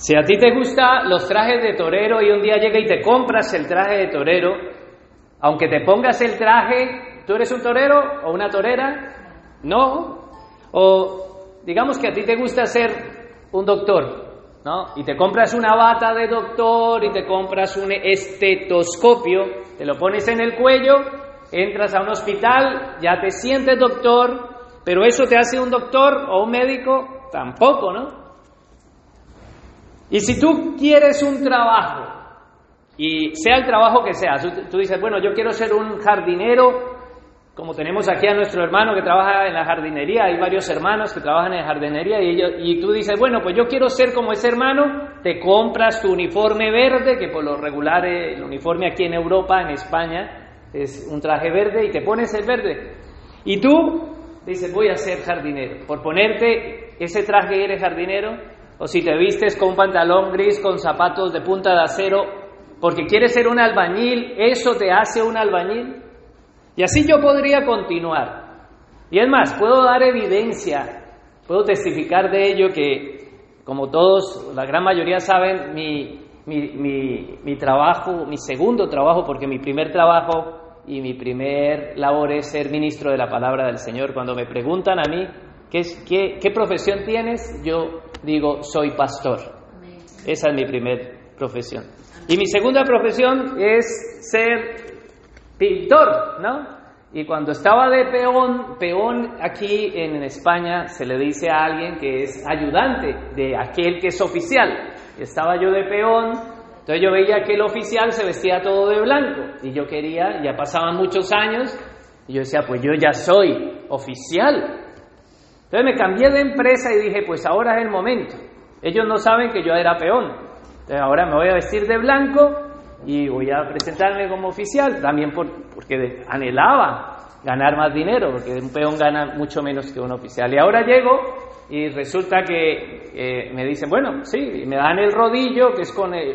Si a ti te gustan los trajes de torero y un día llega y te compras el traje de torero, aunque te pongas el traje, ¿tú eres un torero o una torera? No. O digamos que a ti te gusta ser un doctor, ¿no? Y te compras una bata de doctor y te compras un estetoscopio, te lo pones en el cuello, entras a un hospital, ya te sientes doctor, pero eso te hace un doctor o un médico, tampoco, ¿no? Y si tú quieres un trabajo, y sea el trabajo que sea, tú, dices, bueno, yo quiero ser un jardinero, como tenemos aquí a nuestro hermano que trabaja en la jardinería, hay varios hermanos que trabajan en jardinería, y, tú dices, bueno, pues yo quiero ser como ese hermano, te compras tu uniforme verde, que por lo regular eh, el uniforme aquí en Europa, en España, es un traje verde, y te pones el verde. Y tú dices, voy a ser jardinero. Por ponerte ese traje eres jardinero, o si te vistes con un pantalón gris con zapatos de punta de acero porque quieres ser un albañil, ¿eso te hace un albañil? Y así yo podría continuar. Y es más, puedo dar evidencia, puedo testificar de ello que, como todos, la gran mayoría saben, mi, mi, mi, trabajo, mi segundo trabajo, porque mi primer trabajo y mi primer labor es ser ministro de la palabra del Señor. Cuando me preguntan a mí, ¿qué, qué, qué profesión tienes? Yo digo, soy pastor. Esa es mi primera profesión. Y mi segunda profesión es ser pintor, ¿no? Y cuando estaba de peón, peón aquí en España se le dice a alguien que es ayudante de aquel que es oficial. Estaba yo de peón, entonces yo veía que el oficial se vestía todo de blanco y yo quería, ya pasaban muchos años, y yo decía, pues yo ya soy oficial, entonces me cambié de empresa y dije, pues ahora es el momento. Ellos no saben que yo era peón. Entonces ahora me voy a vestir de blanco y voy a presentarme como oficial, también porque anhelaba ganar más dinero, porque un peón gana mucho menos que un oficial. Y ahora llego y resulta que eh, me dicen, bueno, sí, me dan el rodillo, que es con eh,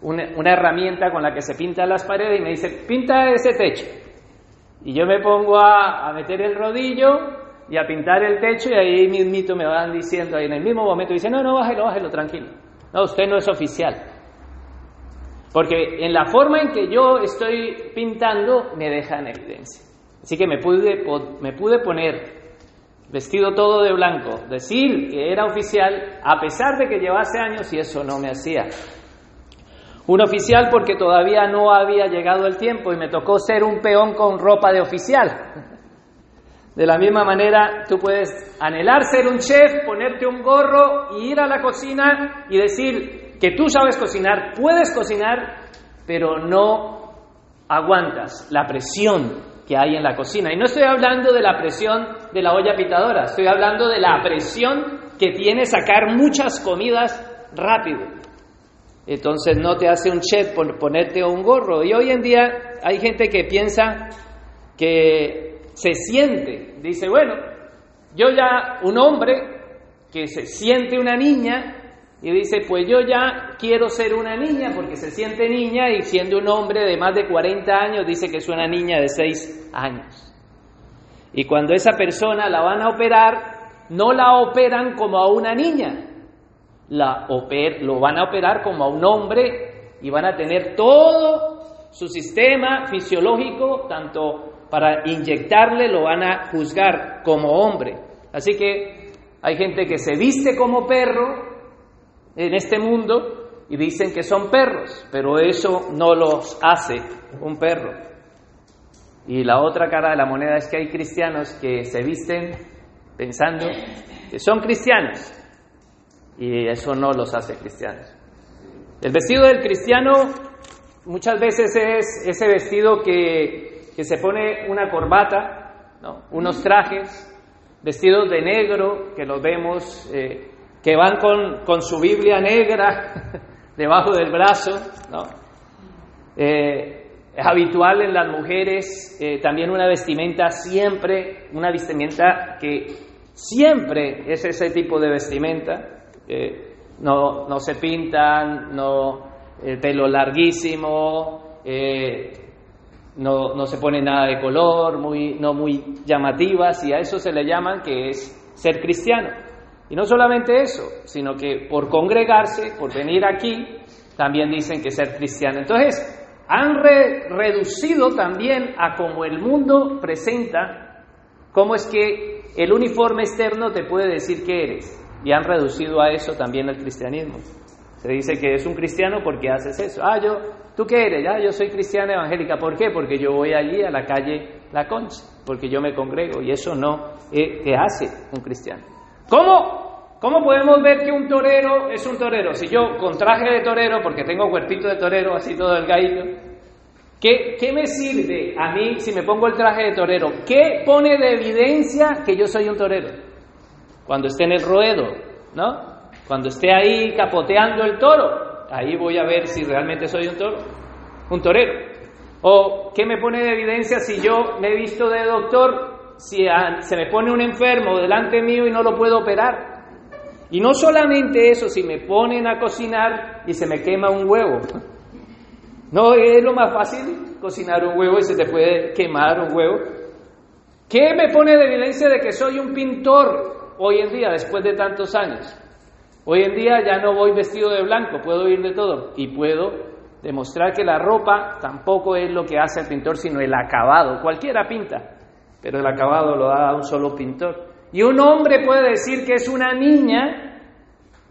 una, herramienta con la que se pintan las paredes, y me dice, pinta ese techo. Y yo me pongo a meter el rodillo y a pintar el techo y ahí mismito me van diciendo, ahí en el mismo momento dice, no, no, bájelo, bájelo, tranquilo. No, usted no es oficial. Porque en la forma en que yo estoy pintando me deja en evidencia. Así que me pude, me pude poner vestido todo de blanco, decir que era oficial, a pesar de que llevase años y eso no me hacía. Un oficial porque todavía no había llegado el tiempo y me tocó ser un peón con ropa de oficial. De la misma manera, tú puedes anhelar ser un chef, ponerte un gorro y ir a la cocina y decir que tú sabes cocinar, puedes cocinar, pero no aguantas la presión que hay en la cocina. Y no estoy hablando de la presión de la olla pitadora, estoy hablando de la presión que tiene sacar muchas comidas rápido. Entonces no te hace un chef por ponerte un gorro. Y hoy en día hay gente que piensa que se siente, dice, bueno, yo ya, un hombre que se siente una niña, y dice, pues yo ya quiero ser una niña porque se siente niña y siendo un hombre de más de 40 años dice que es una niña de 6 años. Y cuando esa persona la van a operar, no la operan como a una niña, la oper lo van a operar como a un hombre y van a tener todo su sistema fisiológico, tanto para inyectarle lo van a juzgar como hombre. Así que hay gente que se viste como perro en este mundo y dicen que son perros, pero eso no los hace un perro. Y la otra cara de la moneda es que hay cristianos que se visten pensando que son cristianos y eso no los hace cristianos. El vestido del cristiano muchas veces es ese vestido que que se pone una corbata, unos trajes, vestidos de negro, que los vemos, eh, que van con, su Biblia negra debajo del brazo, eh, es habitual en las mujeres eh, también una vestimenta siempre, una vestimenta que siempre es ese tipo de vestimenta, no, no se pintan, no el pelo larguísimo, no, no, se pone nada de color, muy, no muy llamativas, y a eso se le llaman que es ser cristiano. Y no solamente eso, sino que por congregarse, por venir aquí, también dicen que ser cristiano. Entonces, han reducido también a como el mundo presenta, cómo es que el uniforme externo te puede decir que eres. Y han reducido a eso también el cristianismo. Se dice que es un cristiano porque haces eso. Ah, yo, ¿tú qué eres? Ah, yo soy cristiana evangélica. ¿Por qué? Porque yo voy allí a la calle La Concha, porque yo me congrego y eso no eh, te hace un cristiano. ¿Cómo? ¿Cómo podemos ver que un torero es un torero? Si yo con traje de torero, porque tengo cuerpito de torero, así todo el ¿qué, ¿qué me sirve a mí si me pongo el traje de torero? ¿Qué pone de evidencia que yo soy un torero? Cuando esté en el ruedo, ¿no? Cuando esté ahí capoteando el toro, ahí voy a ver si realmente soy un toro, un torero. O qué me pone de evidencia si yo me he visto de doctor, si se me pone un enfermo delante mío y no lo puedo operar. Y no solamente eso, si me ponen a cocinar y se me quema un huevo. No es lo más fácil cocinar un huevo y se te puede quemar un huevo. ¿Qué me pone de evidencia de que soy un pintor hoy en día, después de tantos años? Hoy en día ya no voy vestido de blanco, puedo ir de todo y puedo demostrar que la ropa tampoco es lo que hace el pintor, sino el acabado. Cualquiera pinta, pero el acabado lo da un solo pintor. Y un hombre puede decir que es una niña,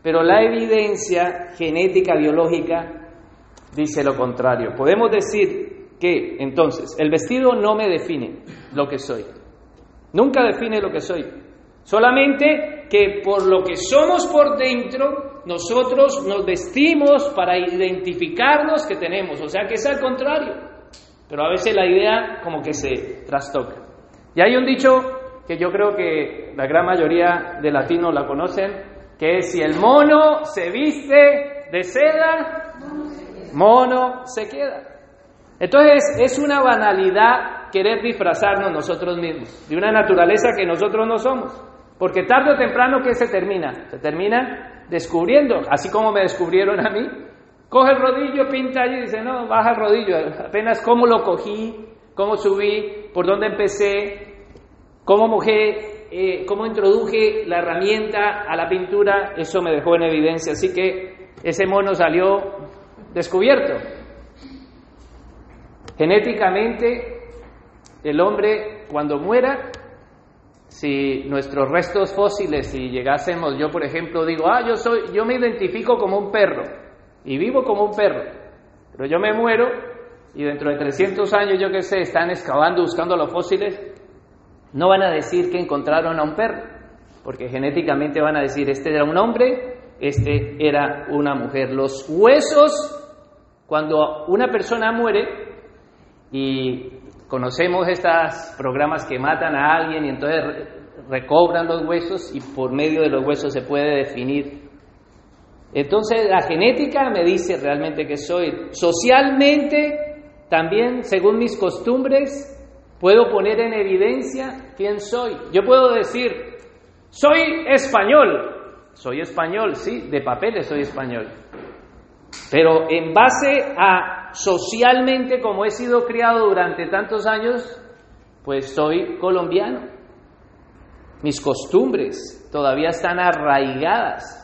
pero la evidencia genética, biológica, dice lo contrario. Podemos decir que entonces el vestido no me define lo que soy. Nunca define lo que soy. Solamente que por lo que somos por dentro, nosotros nos vestimos para identificarnos que tenemos. O sea que es al contrario. Pero a veces la idea como que se trastoca. Y hay un dicho que yo creo que la gran mayoría de latinos la conocen, que es si el mono se viste de seda, mono se queda. Entonces es una banalidad querer disfrazarnos nosotros mismos de una naturaleza que nosotros no somos. Porque tarde o temprano, ¿qué se termina? Se termina descubriendo, así como me descubrieron a mí. Coge el rodillo, pinta allí y dice, no, baja el rodillo. Apenas cómo lo cogí, cómo subí, por dónde empecé, cómo mojé, eh, cómo introduje la herramienta a la pintura, eso me dejó en evidencia. Así que ese mono salió descubierto. Genéticamente, el hombre cuando muera si nuestros restos fósiles, si llegásemos, yo por ejemplo digo, ah, yo soy, yo me identifico como un perro y vivo como un perro, pero yo me muero y dentro de 300 años, yo qué sé, están excavando, buscando los fósiles, no van a decir que encontraron a un perro, porque genéticamente van a decir, este era un hombre, este era una mujer. Los huesos, cuando una persona muere, y Conocemos estos programas que matan a alguien y entonces recobran los huesos y por medio de los huesos se puede definir. Entonces la genética me dice realmente que soy. Socialmente, también, según mis costumbres, puedo poner en evidencia quién soy. Yo puedo decir, soy español. Soy español, sí, de papeles soy español. Pero en base a socialmente, como he sido criado durante tantos años, pues soy colombiano. Mis costumbres todavía están arraigadas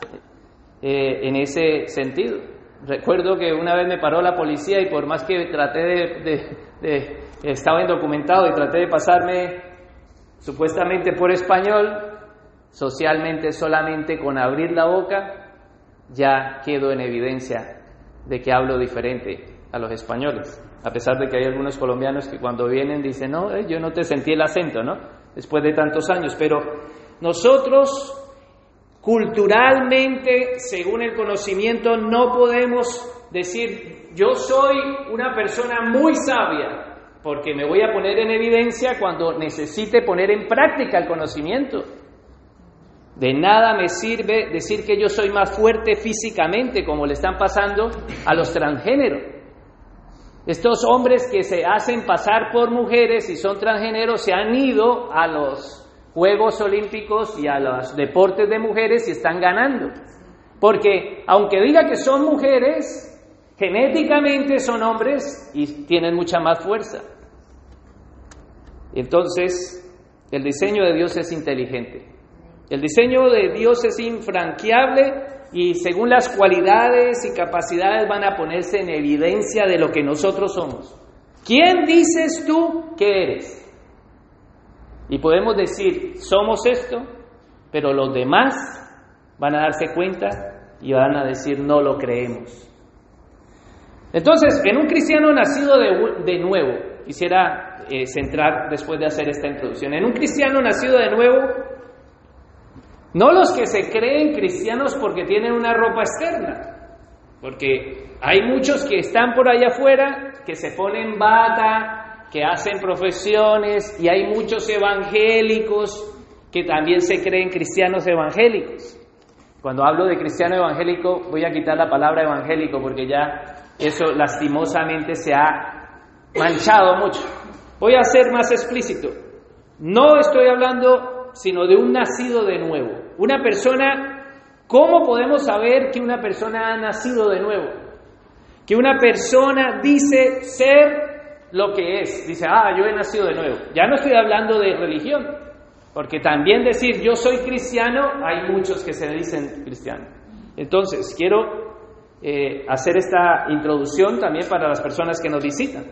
eh, en ese sentido. Recuerdo que una vez me paró la policía y por más que traté de, estaba indocumentado y traté de pasarme supuestamente por español, socialmente solamente con abrir la boca ya quedo en evidencia de que hablo diferente a los españoles, a pesar de que hay algunos colombianos que cuando vienen dicen, no, eh, yo no te sentí el acento, ¿no? Después de tantos años, pero nosotros culturalmente, según el conocimiento, no podemos decir, yo soy una persona muy sabia, porque me voy a poner en evidencia cuando necesite poner en práctica el conocimiento. De nada me sirve decir que yo soy más fuerte físicamente, como le están pasando a los transgéneros. Estos hombres que se hacen pasar por mujeres y son transgéneros se han ido a los Juegos Olímpicos y a los deportes de mujeres y están ganando. Porque aunque diga que son mujeres, genéticamente son hombres y tienen mucha más fuerza. Entonces, el diseño de Dios es inteligente. El diseño de Dios es infranqueable y según las cualidades y capacidades van a ponerse en evidencia de lo que nosotros somos. ¿Quién dices tú que eres? Y podemos decir, somos esto, pero los demás van a darse cuenta y van a decir, no lo creemos. Entonces, en un cristiano nacido de, nuevo, quisiera eh, centrar después de hacer esta introducción, en un cristiano nacido de nuevo, no los que se creen cristianos porque tienen una ropa externa, porque hay muchos que están por allá afuera, que se ponen bata, que hacen profesiones, y hay muchos evangélicos que también se creen cristianos evangélicos. Cuando hablo de cristiano evangélico, voy a quitar la palabra evangélico porque ya eso lastimosamente se ha manchado mucho. Voy a ser más explícito. No estoy hablando sino de un nacido de nuevo. Una persona, ¿cómo podemos saber que una persona ha nacido de nuevo? Que una persona dice ser lo que es. Dice, ah, yo he nacido de nuevo. Ya no estoy hablando de religión, porque también decir yo soy cristiano, hay muchos que se dicen cristianos. Entonces, quiero eh, hacer esta introducción también para las personas que nos visitan.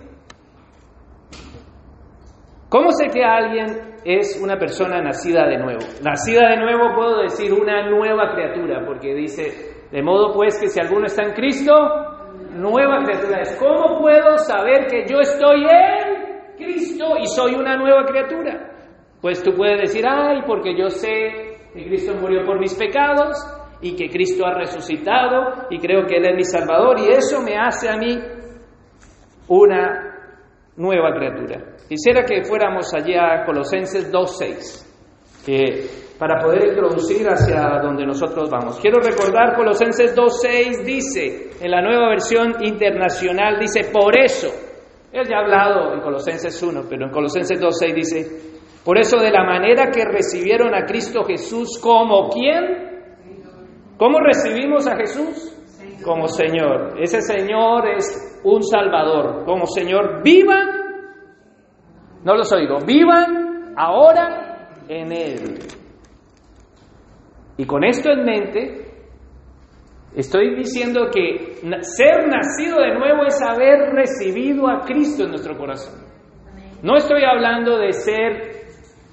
¿Cómo sé que alguien es una persona nacida de nuevo? Nacida de nuevo puedo decir una nueva criatura, porque dice, de modo pues que si alguno está en Cristo, nueva criatura es. ¿Cómo puedo saber que yo estoy en Cristo y soy una nueva criatura? Pues tú puedes decir, ay, porque yo sé que Cristo murió por mis pecados, y que Cristo ha resucitado y creo que Él es mi Salvador y eso me hace a mí una nueva criatura. Quisiera que fuéramos allá a Colosenses 2.6 para poder introducir hacia donde nosotros vamos. Quiero recordar Colosenses 2.6 dice, en la nueva versión internacional dice, por eso, él ya ha hablado en Colosenses 1, pero en Colosenses 2.6 dice, por eso de la manera que recibieron a Cristo Jesús como quien ¿Cómo recibimos a Jesús? Como Señor. Ese Señor es un Salvador. Como Señor, vivan, no los oigo, vivan ahora en Él. Y con esto en mente, estoy diciendo que ser nacido de nuevo es haber recibido a Cristo en nuestro corazón. No estoy hablando de ser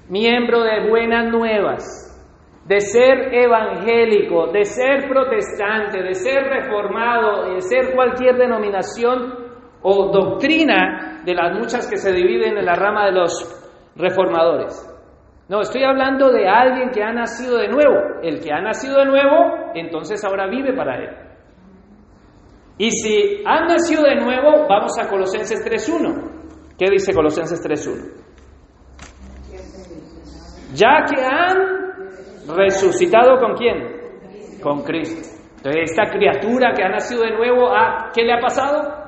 miembro de buenas nuevas de ser evangélico, de ser protestante, de ser reformado, de ser cualquier denominación o doctrina de las muchas que se dividen en la rama de los reformadores. No, estoy hablando de alguien que ha nacido de nuevo. El que ha nacido de nuevo, entonces ahora vive para él. Y si han nacido de nuevo, vamos a Colosenses 3.1. ¿Qué dice Colosenses 3.1? Ya que han ¿Resucitado con quién? Con Cristo. Entonces, esta criatura que ha nacido de nuevo, ¿a ¿qué le ha pasado?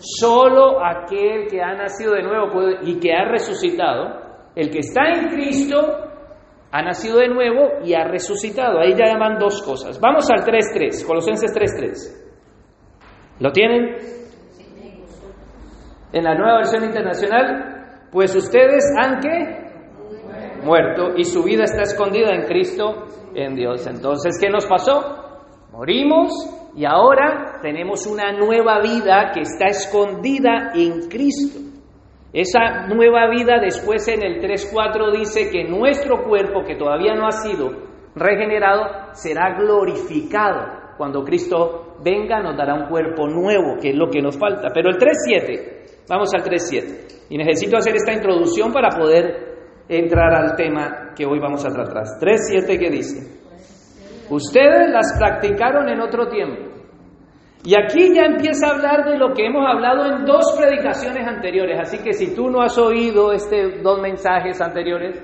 Solo aquel que ha nacido de nuevo y que ha resucitado, el que está en Cristo, ha nacido de nuevo y ha resucitado. Ahí ya llaman dos cosas. Vamos al 3.3, Colosenses 3.3. ¿Lo tienen? En la nueva versión internacional, pues ustedes han que muerto y su vida está escondida en Cristo, en Dios. Entonces, ¿qué nos pasó? Morimos y ahora tenemos una nueva vida que está escondida en Cristo. Esa nueva vida después en el 3.4 dice que nuestro cuerpo, que todavía no ha sido regenerado, será glorificado. Cuando Cristo venga nos dará un cuerpo nuevo, que es lo que nos falta. Pero el 3.7, vamos al 3.7. Y necesito hacer esta introducción para poder entrar al tema que hoy vamos a tratar. 3.7 que dice, ustedes las practicaron en otro tiempo. Y aquí ya empieza a hablar de lo que hemos hablado en dos predicaciones anteriores. Así que si tú no has oído estos dos mensajes anteriores,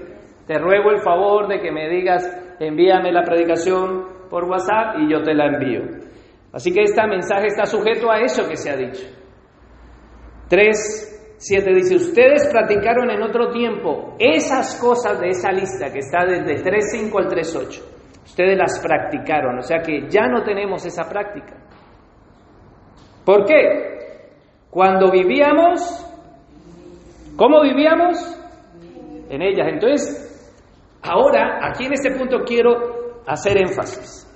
te ruego el favor de que me digas, envíame la predicación por WhatsApp y yo te la envío. Así que este mensaje está sujeto a eso que se ha dicho. 3, 7 dice, ustedes practicaron en otro tiempo esas cosas de esa lista que está desde 3.5 al 3.8. Ustedes las practicaron, o sea que ya no tenemos esa práctica. ¿Por qué? Cuando vivíamos, ¿cómo vivíamos? En ellas. Entonces, Ahora, aquí en este punto quiero hacer énfasis.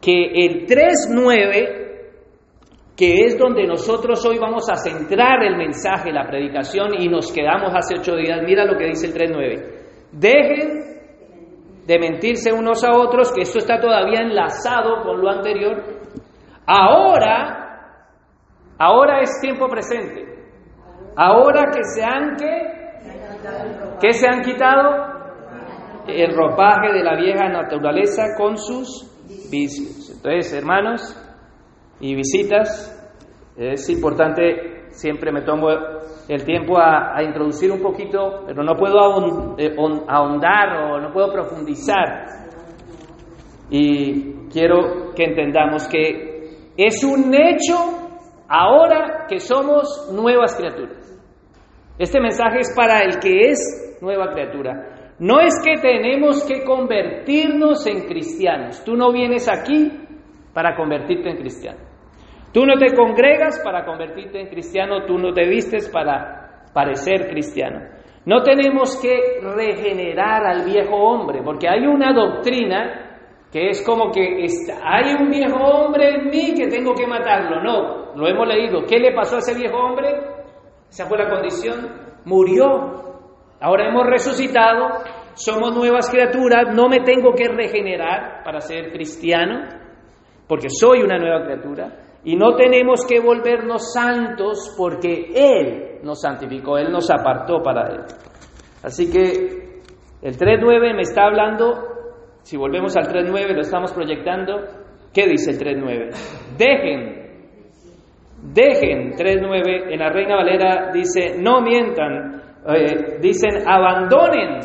Que el 3.9, que es donde nosotros hoy vamos a centrar el mensaje, la predicación, y nos quedamos hace ocho días, mira lo que dice el 3.9. Dejen de mentirse unos a otros, que esto está todavía enlazado con lo anterior. Ahora, ahora es tiempo presente. Ahora que se han que, se han quitado el ropaje de la vieja naturaleza con sus vicios. Entonces, hermanos y visitas, es importante, siempre me tomo el tiempo a, introducir un poquito, pero no puedo eh, ahondar o no puedo profundizar. Y quiero que entendamos que es un hecho ahora que somos nuevas criaturas. Este mensaje es para el que es nueva criatura. No es que tenemos que convertirnos en cristianos. Tú no vienes aquí para convertirte en cristiano. Tú no te congregas para convertirte en cristiano, tú no te vistes para parecer cristiano. No tenemos que regenerar al viejo hombre, porque hay una doctrina que es como que hay un viejo hombre en mí que tengo que matarlo. No, lo hemos leído. ¿Qué le pasó a ese viejo hombre? Esa fue la condición. Murió. Ahora hemos resucitado, somos nuevas criaturas, no me tengo que regenerar para ser cristiano, porque soy una nueva criatura. Y no tenemos que volvernos santos porque Él nos santificó, Él nos apartó para Él. Así que el 3.9 me está hablando, si volvemos al 3.9, lo estamos proyectando, ¿qué dice el 3.9? Dejen, dejen 3.9, en la Reina Valera dice, no mientan, eh, dicen, abandonen.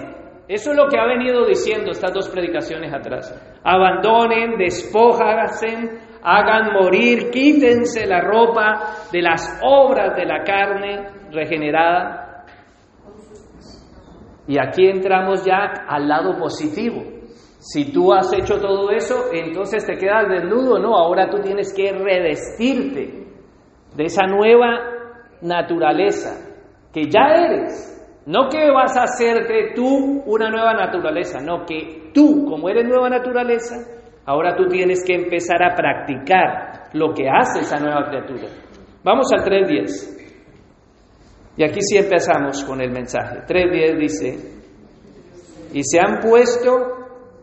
Eso es lo que ha venido diciendo estas dos predicaciones atrás. Abandonen, despojasen hagan morir, quítense la ropa de las obras de la carne regenerada. Y aquí entramos ya al lado positivo. Si tú has hecho todo eso, entonces te quedas desnudo, no, ahora tú tienes que revestirte de esa nueva naturaleza que ya eres. No que vas a hacerte tú una nueva naturaleza, no que tú, como eres nueva naturaleza, Ahora tú tienes que empezar a practicar lo que hace esa nueva criatura. Vamos al 3.10. Y aquí sí empezamos con el mensaje. 3.10 dice, y se han puesto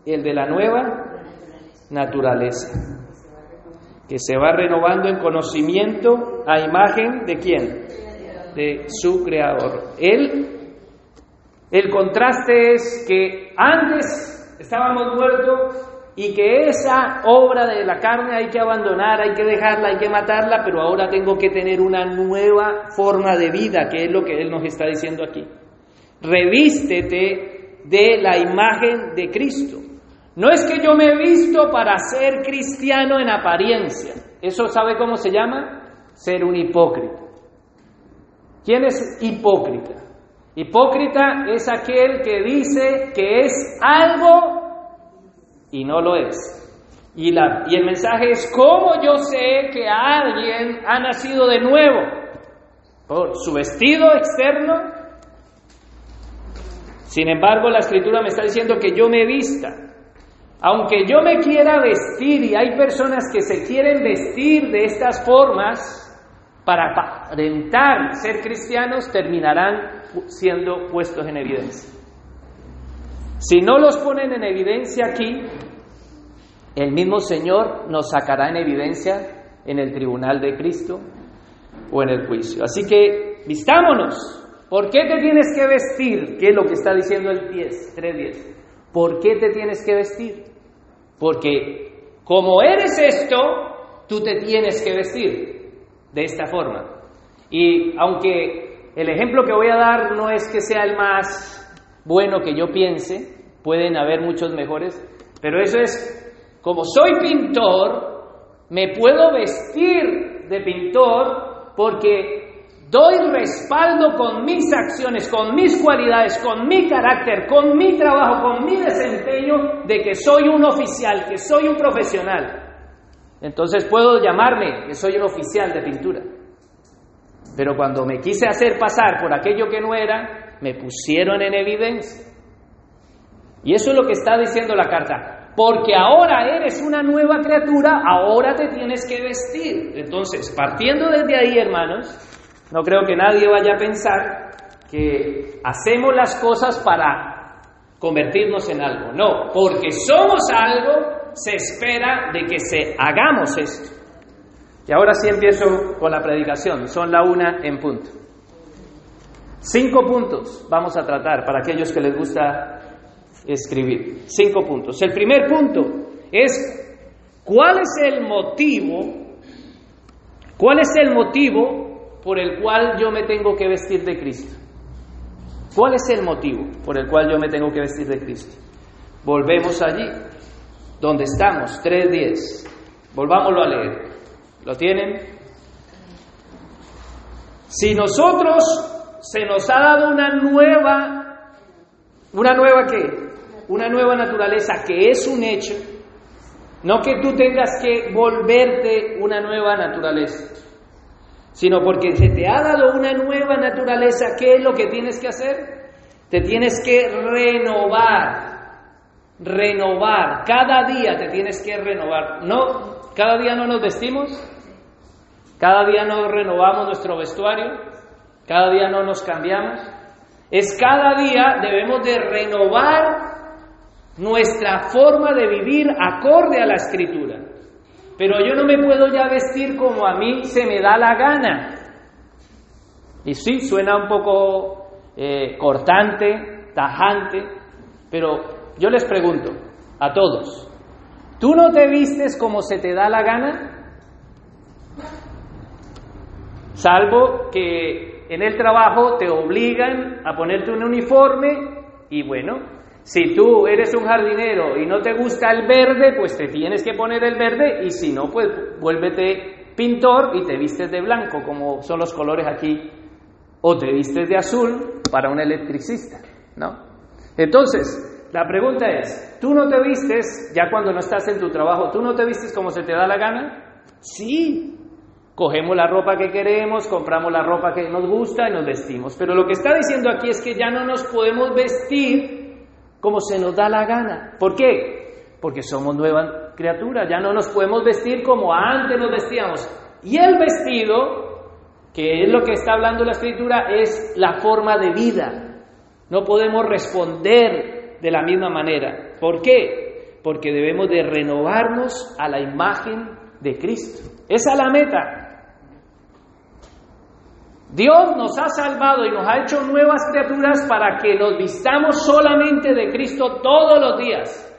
el de la nueva naturaleza, que se va renovando en conocimiento a imagen de quién? De su creador. Él, el contraste es que antes estábamos muertos y que esa obra de la carne hay que abandonar, hay que dejarla, hay que matarla, pero ahora tengo que tener una nueva forma de vida, que es lo que Él nos está diciendo aquí. Revístete de la imagen de Cristo. No es que yo me he visto para ser cristiano en apariencia. ¿Eso sabe cómo se llama? Ser un hipócrita. ¿Quién es hipócrita? Hipócrita es aquel que dice que es algo y no lo es. Y, la, y el mensaje es, ¿cómo yo sé que alguien ha nacido de nuevo? ¿Por su vestido externo? Sin embargo, la escritura me está diciendo que yo me vista. Aunque yo me quiera vestir, y hay personas que se quieren vestir de estas formas para aparentar ser cristianos, terminarán siendo puestos en evidencia. Si no los ponen en evidencia aquí, el mismo Señor nos sacará en evidencia en el tribunal de Cristo o en el juicio. Así que vistámonos. ¿Por qué te tienes que vestir? ¿Qué es lo que está diciendo el 10, 3.10? ¿Por qué te tienes que vestir? Porque como eres esto, tú te tienes que vestir de esta forma. Y aunque el ejemplo que voy a dar no es que sea el más bueno que yo piense, pueden haber muchos mejores, pero eso es como soy pintor, me puedo vestir de pintor porque doy respaldo con mis acciones, con mis cualidades, con mi carácter, con mi trabajo, con mi desempeño de que soy un oficial, que soy un profesional. Entonces puedo llamarme que soy un oficial de pintura. Pero cuando me quise hacer pasar por aquello que no era, me pusieron en evidencia. Y eso es lo que está diciendo la carta. Porque ahora eres una nueva criatura, ahora te tienes que vestir. Entonces, partiendo desde ahí, hermanos, no creo que nadie vaya a pensar que hacemos las cosas para convertirnos en algo. No, porque somos algo, se espera de que se hagamos esto. Y ahora sí empiezo con la predicación. Son la una en punto. Cinco puntos vamos a tratar para aquellos que les gusta escribir. Cinco puntos. El primer punto es cuál es el motivo, cuál es el motivo por el cual yo me tengo que vestir de Cristo. ¿Cuál es el motivo por el cual yo me tengo que vestir de Cristo? Volvemos allí, donde estamos, 3.10. Volvámoslo a leer. ¿Lo tienen? Si nosotros se nos ha dado una nueva, una nueva qué? Una nueva naturaleza que es un hecho, no que tú tengas que volverte una nueva naturaleza sino porque se te ha dado una nueva naturaleza, ¿qué es lo que tienes que hacer? Te tienes que renovar, renovar, cada día te tienes que renovar. No, cada día no nos vestimos, cada día no renovamos nuestro vestuario, cada día no nos cambiamos. Es cada día debemos de renovar nuestra forma de vivir acorde a la escritura. Pero yo no me puedo ya vestir como a mí se me da la gana. Y sí, suena un poco eh, cortante, tajante, pero yo les pregunto a todos, ¿tú no te vistes como se te da la gana? Salvo que en el trabajo te obligan a ponerte un uniforme y bueno, si tú eres un jardinero y no te gusta el verde, pues te tienes que poner el verde y si no, pues vuélvete pintor y te vistes de blanco, como son los colores aquí, o te vistes de azul para un electricista, ¿no? Entonces, la pregunta es, ¿tú no te vistes, ya cuando no estás en tu trabajo, tú no te vistes como se te da la gana? Sí, cogemos la ropa que queremos, compramos la ropa que nos gusta y nos vestimos. Pero lo que está diciendo aquí es que ya no nos podemos vestir como se nos da la gana. ¿Por qué? Porque somos nuevas criaturas, ya no nos podemos vestir como antes nos vestíamos. Y el vestido, que es lo que está hablando la escritura, es la forma de vida. No podemos responder de la misma manera. ¿Por qué? Porque debemos de renovarnos a la imagen de Cristo. Esa es la meta. Dios nos ha salvado y nos ha hecho nuevas criaturas para que nos vistamos solamente de Cristo todos los días.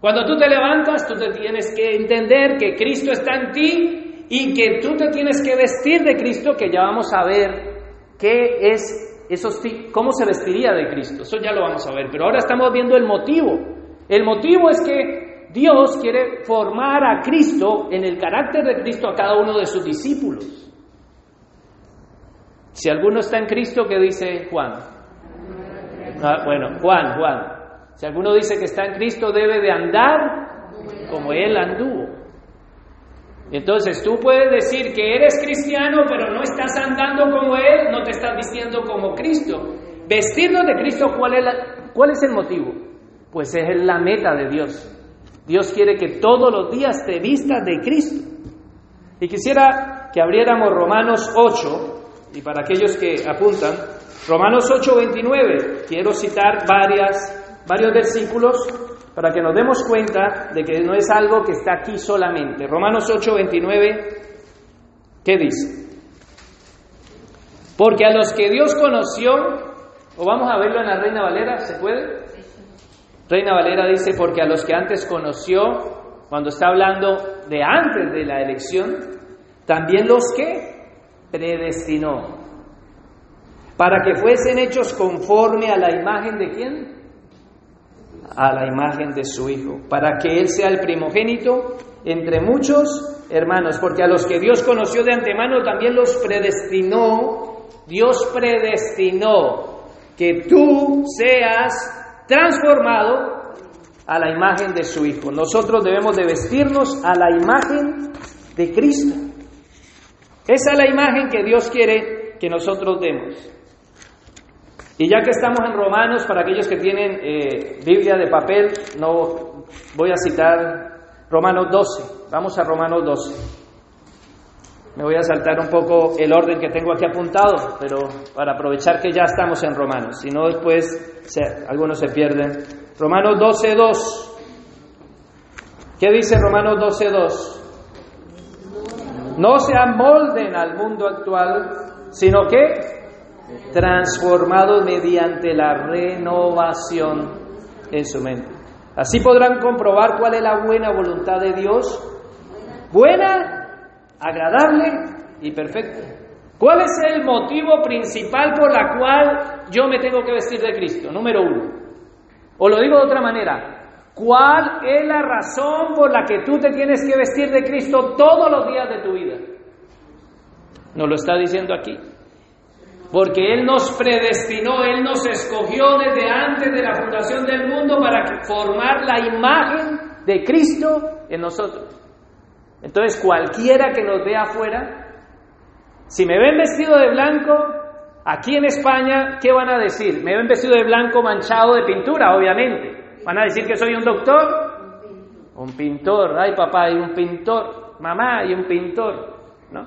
Cuando tú te levantas, tú te tienes que entender que Cristo está en ti y que tú te tienes que vestir de Cristo, que ya vamos a ver qué es esos cómo se vestiría de Cristo. Eso ya lo vamos a ver, pero ahora estamos viendo el motivo. El motivo es que Dios quiere formar a Cristo en el carácter de Cristo a cada uno de sus discípulos. Si alguno está en Cristo, ¿qué dice Juan? Ah, bueno, Juan, Juan. Si alguno dice que está en Cristo, debe de andar como Él anduvo. Entonces tú puedes decir que eres cristiano, pero no estás andando como Él, no te estás vistiendo como Cristo. Vestirnos de Cristo, ¿cuál es, ¿cuál es el motivo? Pues es la meta de Dios. Dios quiere que todos los días te vistas de Cristo. Y quisiera que abriéramos Romanos 8, y para aquellos que apuntan, Romanos 8:29, quiero citar varios versículos para que nos demos cuenta de que no es algo que está aquí solamente. Romanos 8:29, ¿qué dice? Porque a los que Dios conoció, o vamos a verlo en la Reina Valera, ¿se puede? Reina Valera dice, porque a los que antes conoció, cuando está hablando de antes de la elección, también los que predestinó para que fuesen hechos conforme a la imagen de quién? A la imagen de su Hijo, para que Él sea el primogénito entre muchos hermanos, porque a los que Dios conoció de antemano también los predestinó, Dios predestinó que tú seas transformado a la imagen de su Hijo. Nosotros debemos de vestirnos a la imagen de Cristo. Esa es la imagen que Dios quiere que nosotros demos. Y ya que estamos en Romanos, para aquellos que tienen eh, Biblia de papel, no voy a citar Romanos 12. Vamos a Romanos 12. Me voy a saltar un poco el orden que tengo aquí apuntado, pero para aprovechar que ya estamos en Romanos, si no después algunos se pierden. Romanos 12, 2. ¿Qué dice Romanos 12, 2? No se amolden al mundo actual, sino que transformados mediante la renovación en su mente. Así podrán comprobar cuál es la buena voluntad de Dios, buena, agradable y perfecta. ¿Cuál es el motivo principal por la cual yo me tengo que vestir de Cristo? Número uno. O lo digo de otra manera, ¿cuál es la razón por la que tú te tienes que vestir de Cristo todos los días de tu vida? Nos lo está diciendo aquí porque Él nos predestinó, Él nos escogió desde antes de la fundación del mundo para formar la imagen de Cristo en nosotros. Entonces cualquiera que nos vea afuera, si me ven vestido de blanco, aquí en España, ¿qué van a decir? Me ven vestido de blanco manchado de pintura, obviamente. ¿Van a decir que soy un doctor? Un pintor, ay papá, hay un pintor, mamá, hay un pintor, ¿no?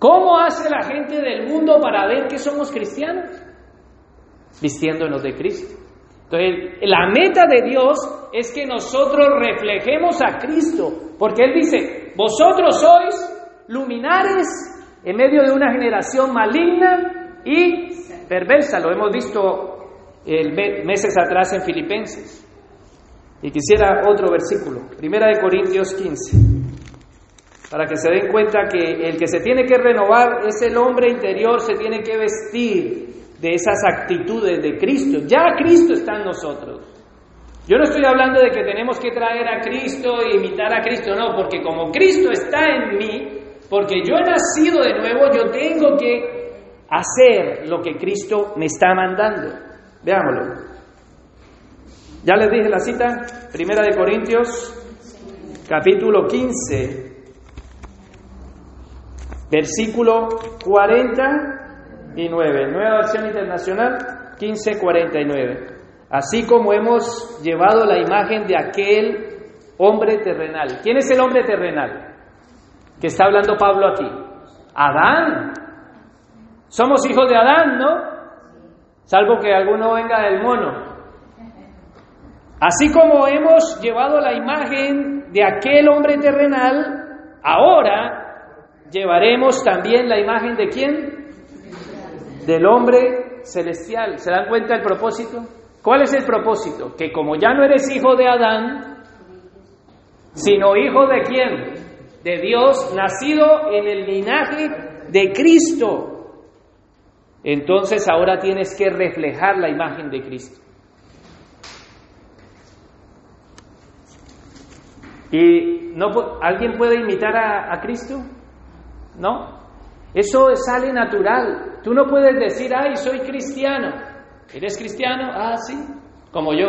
¿Cómo hace la gente del mundo para ver que somos cristianos? Vistiéndonos de Cristo. Entonces, la meta de Dios es que nosotros reflejemos a Cristo, porque Él dice, vosotros sois luminares en medio de una generación maligna y perversa. Lo hemos visto meses atrás en Filipenses. Y quisiera otro versículo, Primera de Corintios 15 para que se den cuenta que el que se tiene que renovar es el hombre interior, se tiene que vestir de esas actitudes de Cristo. Ya Cristo está en nosotros. Yo no estoy hablando de que tenemos que traer a Cristo e imitar a Cristo, no, porque como Cristo está en mí, porque yo he nacido de nuevo, yo tengo que hacer lo que Cristo me está mandando. Veámoslo. Ya les dije la cita, Primera de Corintios, capítulo 15, Versículo 49, nueva versión internacional 1549. Así como hemos llevado la imagen de aquel hombre terrenal. ¿Quién es el hombre terrenal? Que está hablando Pablo aquí. Adán. Somos hijos de Adán, ¿no? Salvo que alguno venga del mono. Así como hemos llevado la imagen de aquel hombre terrenal, ahora llevaremos también la imagen de quién? Del hombre celestial. ¿Se dan cuenta del propósito? ¿Cuál es el propósito? Que como ya no eres hijo de Adán, sino hijo de quién? De Dios, nacido en el linaje de Cristo. Entonces ahora tienes que reflejar la imagen de Cristo. ¿Y no, alguien puede imitar a, a Cristo? ¿no? Eso sale natural. Tú no puedes decir, ay, soy cristiano. ¿Eres cristiano? Ah, sí, como yo.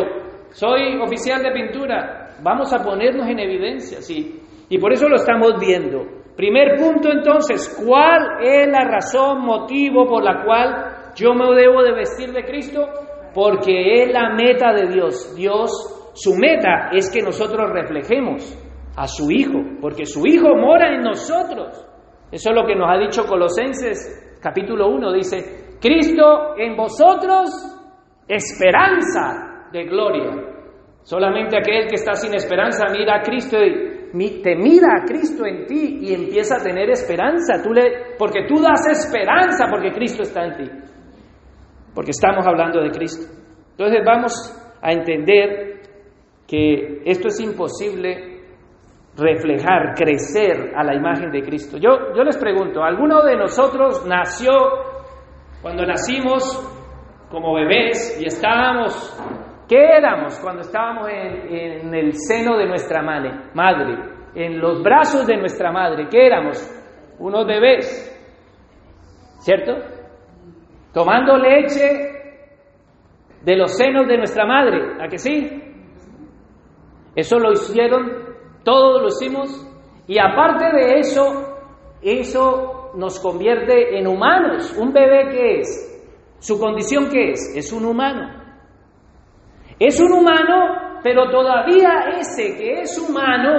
Soy oficial de pintura. Vamos a ponernos en evidencia, sí. Y por eso lo estamos viendo. Primer punto entonces, ¿cuál es la razón, motivo por la cual yo me debo de vestir de Cristo? Porque es la meta de Dios. Dios, su meta es que nosotros reflejemos a su Hijo, porque su Hijo mora en nosotros. Eso es lo que nos ha dicho Colosenses capítulo 1. Dice, Cristo en vosotros, esperanza de gloria. Solamente aquel que está sin esperanza mira a Cristo y te mira a Cristo en ti y empieza a tener esperanza. Tú le, porque tú das esperanza porque Cristo está en ti. Porque estamos hablando de Cristo. Entonces vamos a entender que esto es imposible reflejar, crecer a la imagen de Cristo. Yo, yo les pregunto, ¿alguno de nosotros nació cuando nacimos como bebés y estábamos, ¿qué éramos cuando estábamos en, el seno de nuestra madre, madre, en los brazos de nuestra madre? ¿Qué éramos? Unos bebés, ¿cierto? Tomando leche de los senos de nuestra madre, ¿a que sí? Eso lo hicieron todos lo hicimos y aparte de eso, eso nos convierte en humanos. ¿Un bebé qué es? ¿Su condición qué es? Es un humano. Es un humano, pero todavía ese que es humano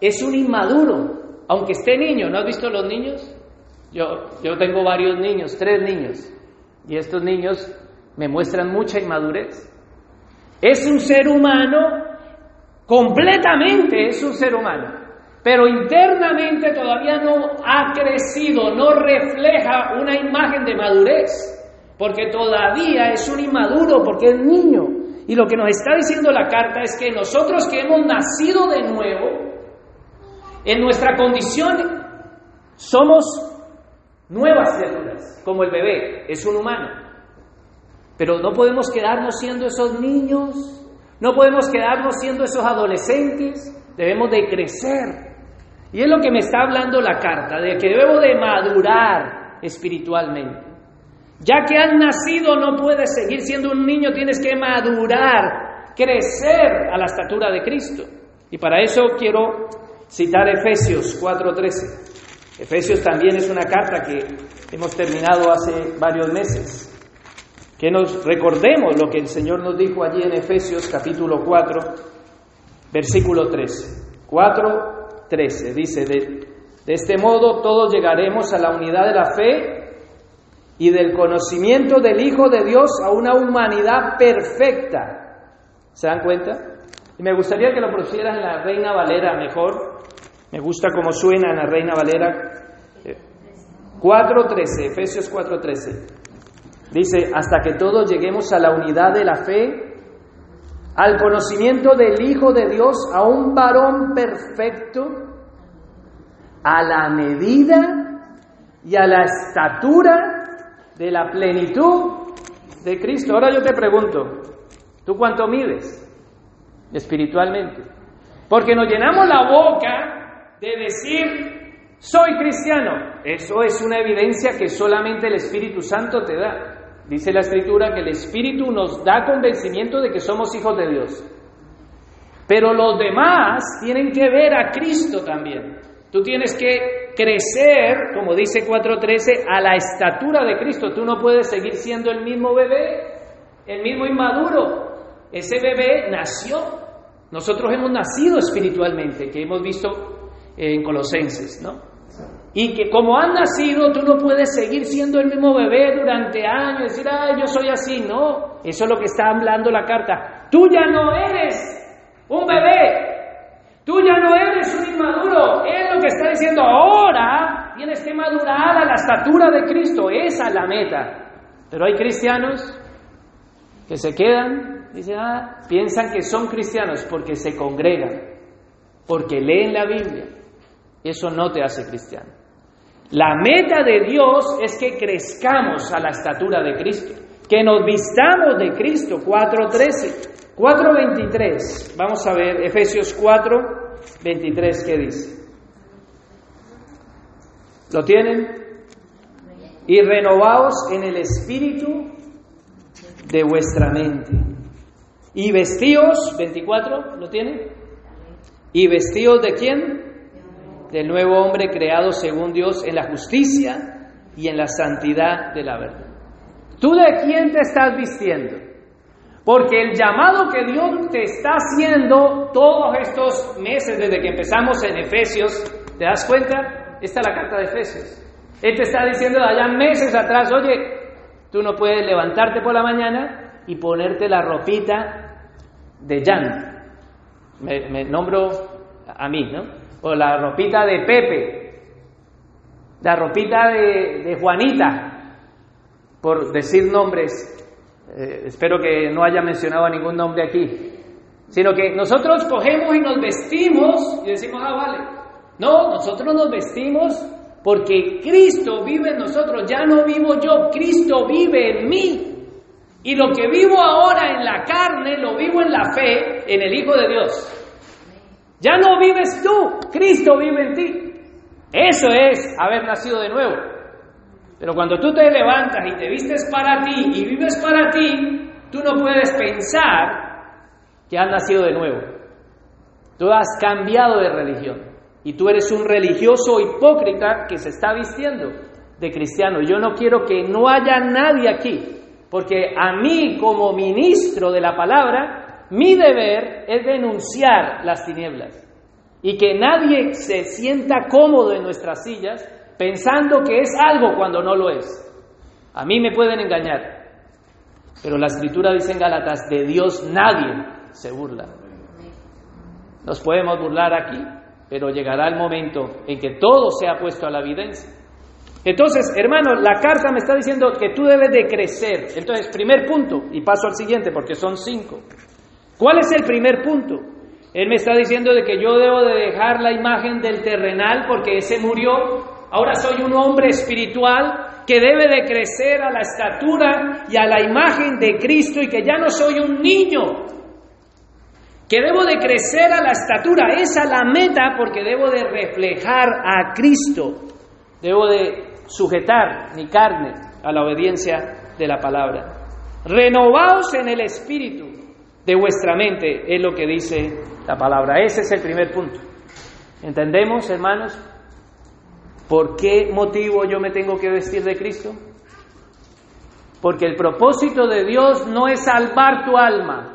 es un inmaduro, aunque esté niño. ¿No has visto los niños? Yo, yo tengo varios niños, tres niños, y estos niños me muestran mucha inmadurez. Es un ser humano, completamente es un ser humano, pero internamente todavía no ha crecido, no refleja una imagen de madurez, porque todavía es un inmaduro, porque es niño. Y lo que nos está diciendo la carta es que nosotros que hemos nacido de nuevo, en nuestra condición somos nuevas criaturas, como el bebé, es un humano. Pero no podemos quedarnos siendo esos niños, no podemos quedarnos siendo esos adolescentes, debemos de crecer. Y es lo que me está hablando la carta, de que debemos de madurar espiritualmente. Ya que has nacido no puedes seguir siendo un niño, tienes que madurar, crecer a la estatura de Cristo. Y para eso quiero citar Efesios 4:13. Efesios también es una carta que hemos terminado hace varios meses. Que nos recordemos lo que el Señor nos dijo allí en Efesios capítulo 4, versículo 13. 4:13 dice, de, de este modo todos llegaremos a la unidad de la fe y del conocimiento del Hijo de Dios a una humanidad perfecta. ¿Se dan cuenta? Y me gustaría que lo pusieran en la Reina Valera mejor. Me gusta cómo suena en la Reina Valera. 4.13, Efesios 4.13. Dice, hasta que todos lleguemos a la unidad de la fe, al conocimiento del Hijo de Dios, a un varón perfecto, a la medida y a la estatura de la plenitud de Cristo. Ahora yo te pregunto, ¿tú cuánto mides espiritualmente? Porque nos llenamos la boca de decir, soy cristiano. Eso es una evidencia que solamente el Espíritu Santo te da. Dice la Escritura que el Espíritu nos da convencimiento de que somos hijos de Dios. Pero los demás tienen que ver a Cristo también. Tú tienes que crecer, como dice 4.13, a la estatura de Cristo. Tú no puedes seguir siendo el mismo bebé, el mismo inmaduro. Ese bebé nació. Nosotros hemos nacido espiritualmente, que hemos visto en Colosenses, ¿no? Y que como han nacido, tú no puedes seguir siendo el mismo bebé durante años, decir, ah, yo soy así. No, eso es lo que está hablando la carta. Tú ya no eres un bebé, Tú ya no eres un inmaduro. Es lo que está diciendo ahora. Tienes que madurar a la estatura de Cristo. Esa es la meta. Pero hay cristianos que se quedan, ah, piensan que son cristianos porque se congregan, porque leen la Biblia. Eso no te hace cristiano. La meta de Dios es que crezcamos a la estatura de Cristo, que nos vistamos de Cristo. 4.13. 4.23, vamos a ver Efesios 4.23, ¿qué dice? ¿Lo tienen? Y renovaos en el espíritu de vuestra mente. Y vestíos, 24, ¿lo tienen? Y vestíos de quién? Del nuevo hombre creado según Dios en la justicia y en la santidad de la verdad. ¿Tú de quién te estás vistiendo? Porque el llamado que Dios te está haciendo todos estos meses desde que empezamos en Efesios, ¿te das cuenta? Esta es la carta de Efesios. Él te está diciendo allá meses atrás, oye, tú no puedes levantarte por la mañana y ponerte la ropita de Jan. Me, nombro a mí, ¿no? O la ropita de Pepe, la ropita de Juanita, por decir nombres eh, espero que no haya mencionado a ningún nombre aquí, sino que nosotros cogemos y nos vestimos y decimos, ah, vale. No, nosotros nos vestimos porque Cristo vive en nosotros, ya no vivo yo, Cristo vive en mí. Y lo que vivo ahora en la carne, lo vivo en la fe, en el Hijo de Dios. Ya no vives tú, Cristo vive en ti. Eso es haber nacido de nuevo. Pero cuando tú te levantas y te vistes para ti y vives para ti, tú no puedes pensar que has nacido de nuevo. Tú has cambiado de religión y tú eres un religioso hipócrita que se está vistiendo de cristiano. Yo no quiero que no haya nadie aquí Porque a mí como ministro de la palabra, mi deber es denunciar las tinieblas y que nadie se sienta cómodo en nuestras sillas pensando que es algo cuando no lo es. A mí me pueden engañar, pero la escritura dice en Galatas, de Dios nadie se burla. Nos podemos burlar aquí, pero llegará el momento en que todo sea puesto a la evidencia. Entonces, hermano, la carta me está diciendo que tú debes de crecer. Entonces, primer punto, y paso al siguiente porque son cinco. ¿Cuál es el primer punto? Él me está diciendo de que yo debo de dejar la imagen del terrenal porque ese murió. Ahora soy un hombre espiritual que debe de crecer a la estatura y a la imagen de Cristo y que ya no soy un niño. Que debo de crecer a la estatura. Esa es la meta porque debo de reflejar a Cristo. Debo de sujetar mi carne a la obediencia de la palabra. Renovaos en el espíritu de vuestra mente, es lo que dice la palabra. Ese es el primer punto. ¿Entendemos, hermanos? ¿Por qué motivo yo me tengo que vestir de Cristo? Porque el propósito de Dios no es salvar tu alma.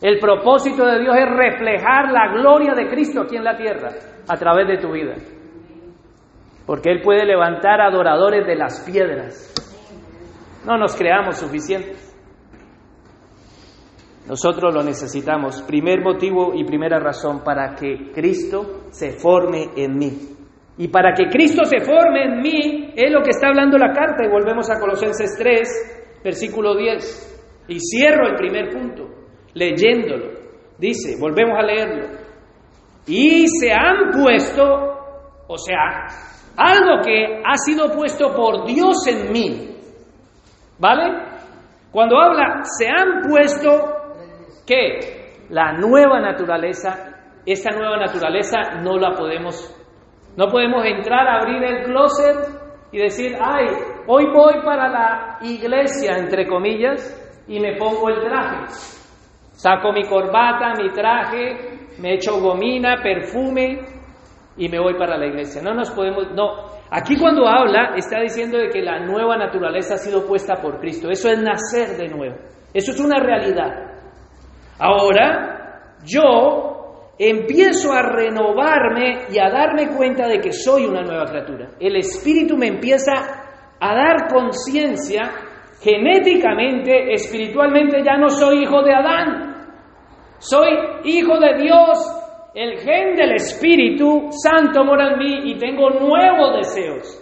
El propósito de Dios es reflejar la gloria de Cristo aquí en la tierra a través de tu vida porque Él puede levantar adoradores de las piedras. No nos creamos suficientes. Nosotros lo necesitamos. Primer motivo y primera razón para que Cristo se forme en mí. Y para que Cristo se forme en mí es lo que está hablando la carta. Y volvemos a Colosenses 3, versículo 10. Y cierro el primer punto, leyéndolo. Dice, volvemos a leerlo. Y se han puesto, o sea, algo que ha sido puesto por Dios en mí. ¿Vale? Cuando habla, se han puesto, ¿qué? La nueva naturaleza. Esta nueva naturaleza no la podemos, no podemos entrar abrir el closet y decir, ay, hoy voy para la iglesia, entre comillas, y me pongo el traje. Saco mi corbata, mi traje, me echo gomina, perfume, y me voy para la iglesia. No nos podemos, no. Aquí cuando habla está diciendo de que la nueva naturaleza ha sido puesta por Cristo. Eso es nacer de nuevo. Eso es una realidad. Ahora, yo empiezo a renovarme y a darme cuenta de que soy una nueva criatura. El Espíritu me empieza a dar conciencia genéticamente, espiritualmente, ya no soy hijo de Adán. Soy hijo de Dios, el gen del Espíritu Santo mora en mí y tengo nuevos deseos.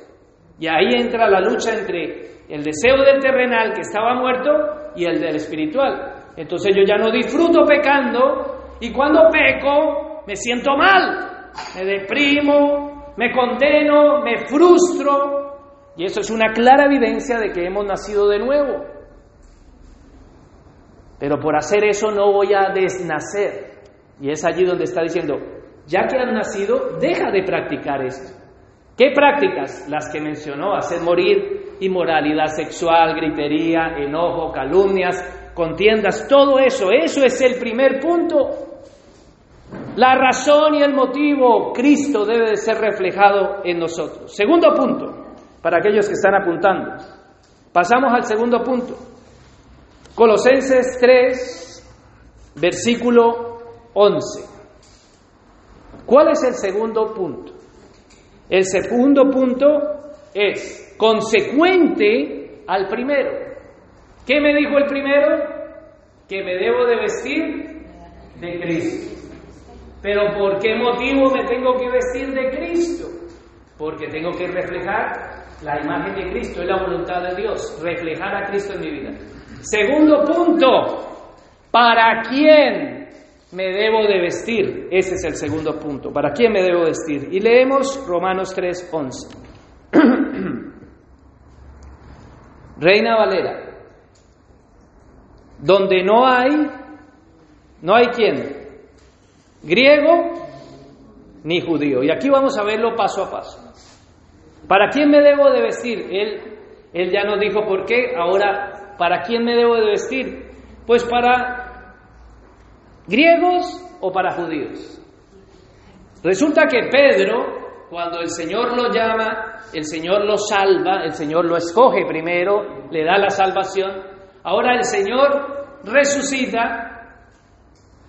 Y ahí entra la lucha entre el deseo del terrenal que estaba muerto y el del espiritual. Entonces yo ya no disfruto pecando y cuando peco me siento mal, me deprimo, me condeno, me frustro. Y eso es una clara evidencia de que hemos nacido de nuevo. Pero por hacer eso no voy a desnacer. Y es allí donde está diciendo, ya que has nacido, deja de practicar esto. ¿Qué prácticas? Las que mencionó, hacer morir inmoralidad sexual, gritería, enojo, calumnias, contiendas, todo eso, eso es el primer punto. La razón y el motivo, Cristo debe de ser reflejado en nosotros. Segundo punto, para aquellos que están apuntando. Pasamos al segundo punto. Colosenses 3, versículo 11. ¿Cuál es el segundo punto? El segundo punto es consecuente al primero. ¿Qué me dijo el primero? Que me debo de vestir de Cristo. Pero ¿por qué motivo me tengo que vestir de Cristo? Porque tengo que reflejar la imagen de Cristo, es la voluntad de Dios, reflejar a Cristo en mi vida. Segundo punto, ¿para quién me debo de vestir? Ese es el segundo punto. ¿Para quién me debo vestir? Y leemos Romanos 3:11. Reina Valera. Donde no hay, no hay quién, griego ni judío. Y aquí vamos a verlo paso a paso. ¿Para quién me debo de vestir? Él, él ya nos dijo por qué. Ahora, ¿para quién me debo de vestir? Pues para griegos o para judíos. Resulta que Pedro cuando el Señor lo llama, el Señor lo salva, el Señor lo escoge primero, le da la salvación. Ahora el Señor resucita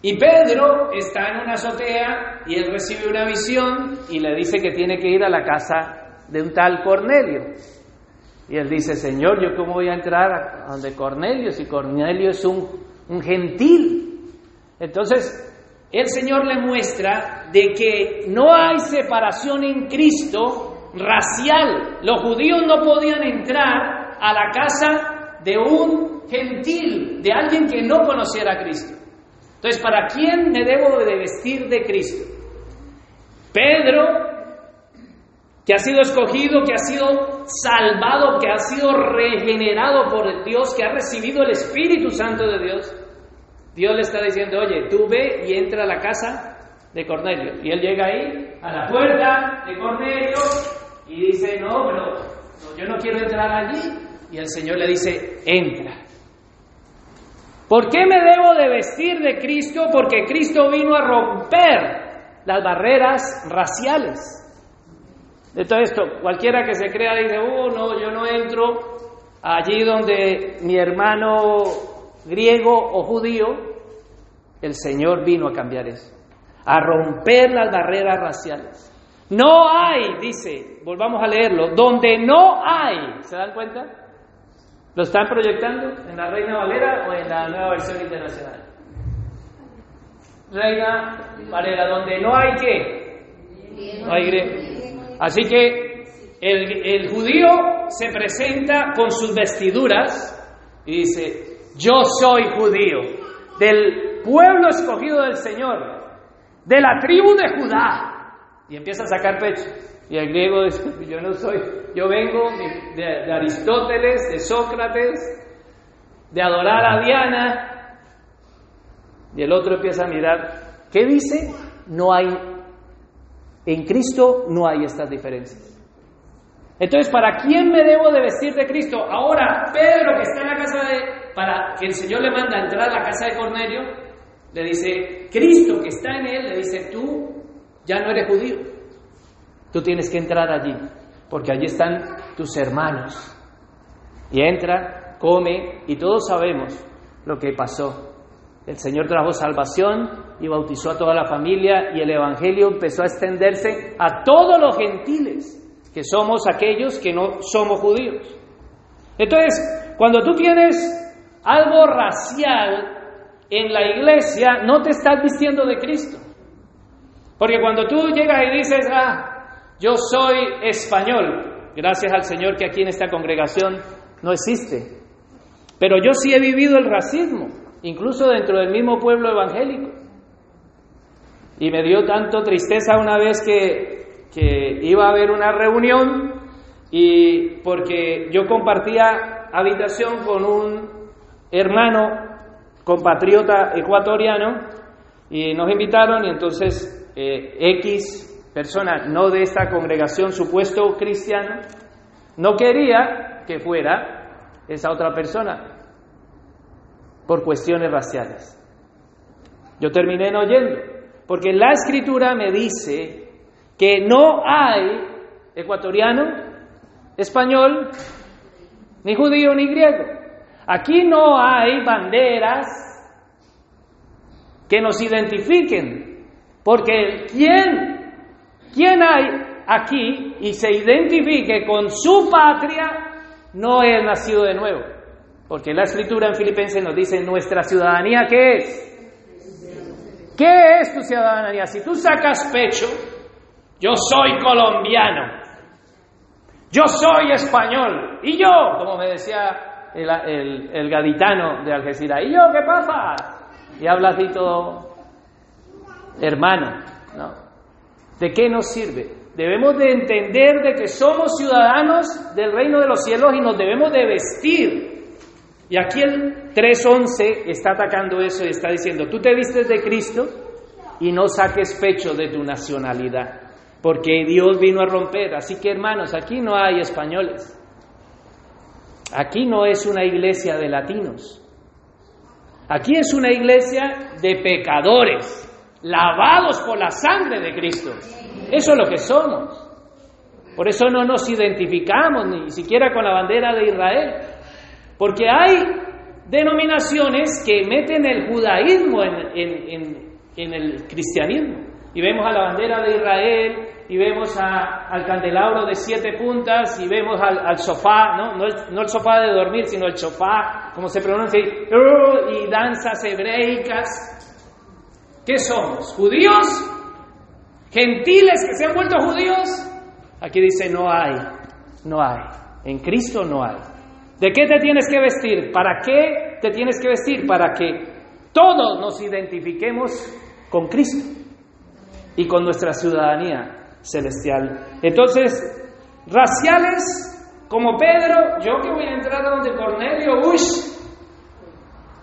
y Pedro está en una azotea y él recibe una visión y le dice que tiene que ir a la casa de un tal Cornelio. Y él dice, Señor, ¿yo cómo voy a entrar a donde Cornelio si Cornelio es un, un gentil? Entonces, el Señor le muestra de que no hay separación en Cristo racial. Los judíos no podían entrar a la casa de un gentil, de alguien que no conociera a Cristo. Entonces, ¿para quién me debo de vestir de Cristo? Pedro que ha sido escogido, que ha sido salvado, que ha sido regenerado por Dios, que ha recibido el Espíritu Santo de Dios, Dios le está diciendo, oye, tú ve y entra a la casa de Cornelio. Y él llega ahí, a la puerta de Cornelio, y dice, no, pero yo no quiero entrar allí. Y el Señor le dice, entra. ¿Por qué me debo de vestir de Cristo? Porque Cristo vino a romper las barreras raciales. De todo esto, cualquiera que se crea dice, oh, no, yo no entro allí donde mi hermano griego o judío, el Señor vino a cambiar eso, a romper las barreras raciales. No hay, dice, volvamos a leerlo, donde no hay, ¿se dan cuenta? ¿Lo están proyectando en la Reina Valera o en la nueva versión internacional? Reina Valera, donde no hay qué? No hay. Así que el, judío se presenta con sus vestiduras y dice, yo soy judío, del pueblo escogido del Señor, de la tribu de Judá. Y empieza a sacar pecho. Y el griego dice, yo no soy, yo vengo de, Aristóteles, de Sócrates, de adorar a Diana. Y el otro empieza a mirar, ¿qué dice? No hay en Cristo no hay estas diferencias. Entonces, ¿para quién me debo de vestir de Cristo? Ahora, Pedro, que está en la casa de, para que el Señor le manda a entrar a la casa de Cornelio, le dice, Cristo que está en él, le dice, tú ya no eres judío, tú tienes que entrar allí, porque allí están tus hermanos. Y entra, come, y todos sabemos lo que pasó. El Señor trajo salvación y bautizó a toda la familia y el Evangelio empezó a extenderse a todos los gentiles, que somos aquellos que no somos judíos. Entonces, cuando tú tienes algo racial en la iglesia, no te estás vistiendo de Cristo. Porque cuando tú llegas y dices, ah, yo soy español, gracias al Señor que aquí en esta congregación no existe, pero yo sí he vivido el racismo incluso dentro del mismo pueblo evangélico. Y me dio tanto tristeza una vez que, que iba a haber una reunión y porque yo compartía habitación con un hermano compatriota ecuatoriano y nos invitaron y entonces eh, X persona no de esta congregación supuesto cristiano no quería que fuera esa otra persona por cuestiones raciales. Yo terminé en oyendo, porque la escritura me dice que no hay ecuatoriano, español, ni judío, ni griego. Aquí no hay banderas que nos identifiquen, porque ¿quién, quién hay aquí y se identifique con su patria no es nacido de nuevo? Porque la escritura en Filipenses nos dice, nuestra ciudadanía, ¿qué es? ¿Qué es tu ciudadanía? Si tú sacas pecho, yo soy colombiano, yo soy español, y yo, como me decía el, gaditano de Algeciras, ¿y yo qué pasa? Y habla así todo hermano, ¿no? ¿De qué nos sirve? Debemos de entender de que somos ciudadanos del reino de los cielos y nos debemos de vestir y aquí el 3.11 está atacando eso y está diciendo, tú te vistes de Cristo y no saques pecho de tu nacionalidad, porque Dios vino a romper. Así que hermanos, aquí no hay españoles. Aquí no es una iglesia de latinos. Aquí es una iglesia de pecadores, lavados por la sangre de Cristo. Eso es lo que somos. Por eso no nos identificamos ni siquiera con la bandera de Israel. Porque hay denominaciones que meten el judaísmo en, el cristianismo. Y vemos a la bandera de Israel, y vemos al candelabro de siete puntas, y vemos al, sofá, ¿no? El, sofá de dormir, sino el sofá, como se pronuncia, y danzas hebreicas. ¿Qué somos? ¿Judíos? ¿Gentiles que se han vuelto judíos? Aquí dice, no hay, no hay. En Cristo no hay. ¿De qué te tienes que vestir? ¿Para qué te tienes que vestir? Para que todos nos identifiquemos con Cristo y con nuestra ciudadanía celestial. Entonces, raciales como Pedro, yo que voy a entrar a donde Cornelio, uy,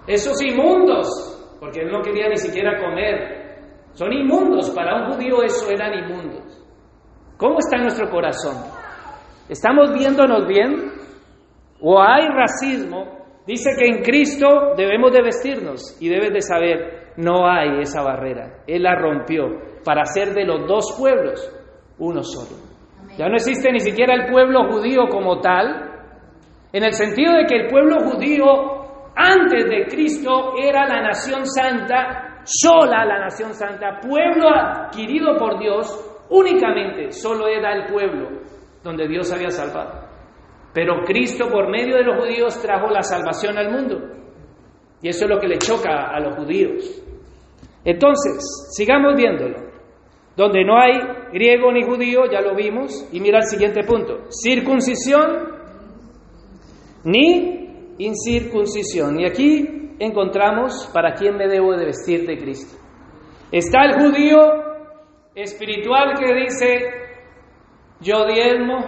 esos inmundos, porque él no quería ni siquiera comer, son inmundos, para un judío eso eran inmundos. ¿Cómo está nuestro corazón? ¿Estamos viéndonos bien? ¿O hay racismo? Dice que en Cristo debemos de vestirnos y debes de saber, no hay esa barrera. Él la rompió para hacer de los dos pueblos uno solo. Ya no existe ni siquiera el pueblo judío como tal, en el sentido de que el pueblo judío antes de Cristo era la nación santa, sola la nación santa, pueblo adquirido por Dios, Únicamente solo era el pueblo donde Dios había salvado. Pero Cristo por medio de los judíos trajo la salvación al mundo. Y eso es lo que le choca a los judíos. Entonces, sigamos viéndolo. Donde no hay griego ni judío, ya lo vimos. Y mira el siguiente punto. Circuncisión ni incircuncisión. Y aquí encontramos para quién me debo de vestir de Cristo. Está el judío espiritual que dice, yo diezmo,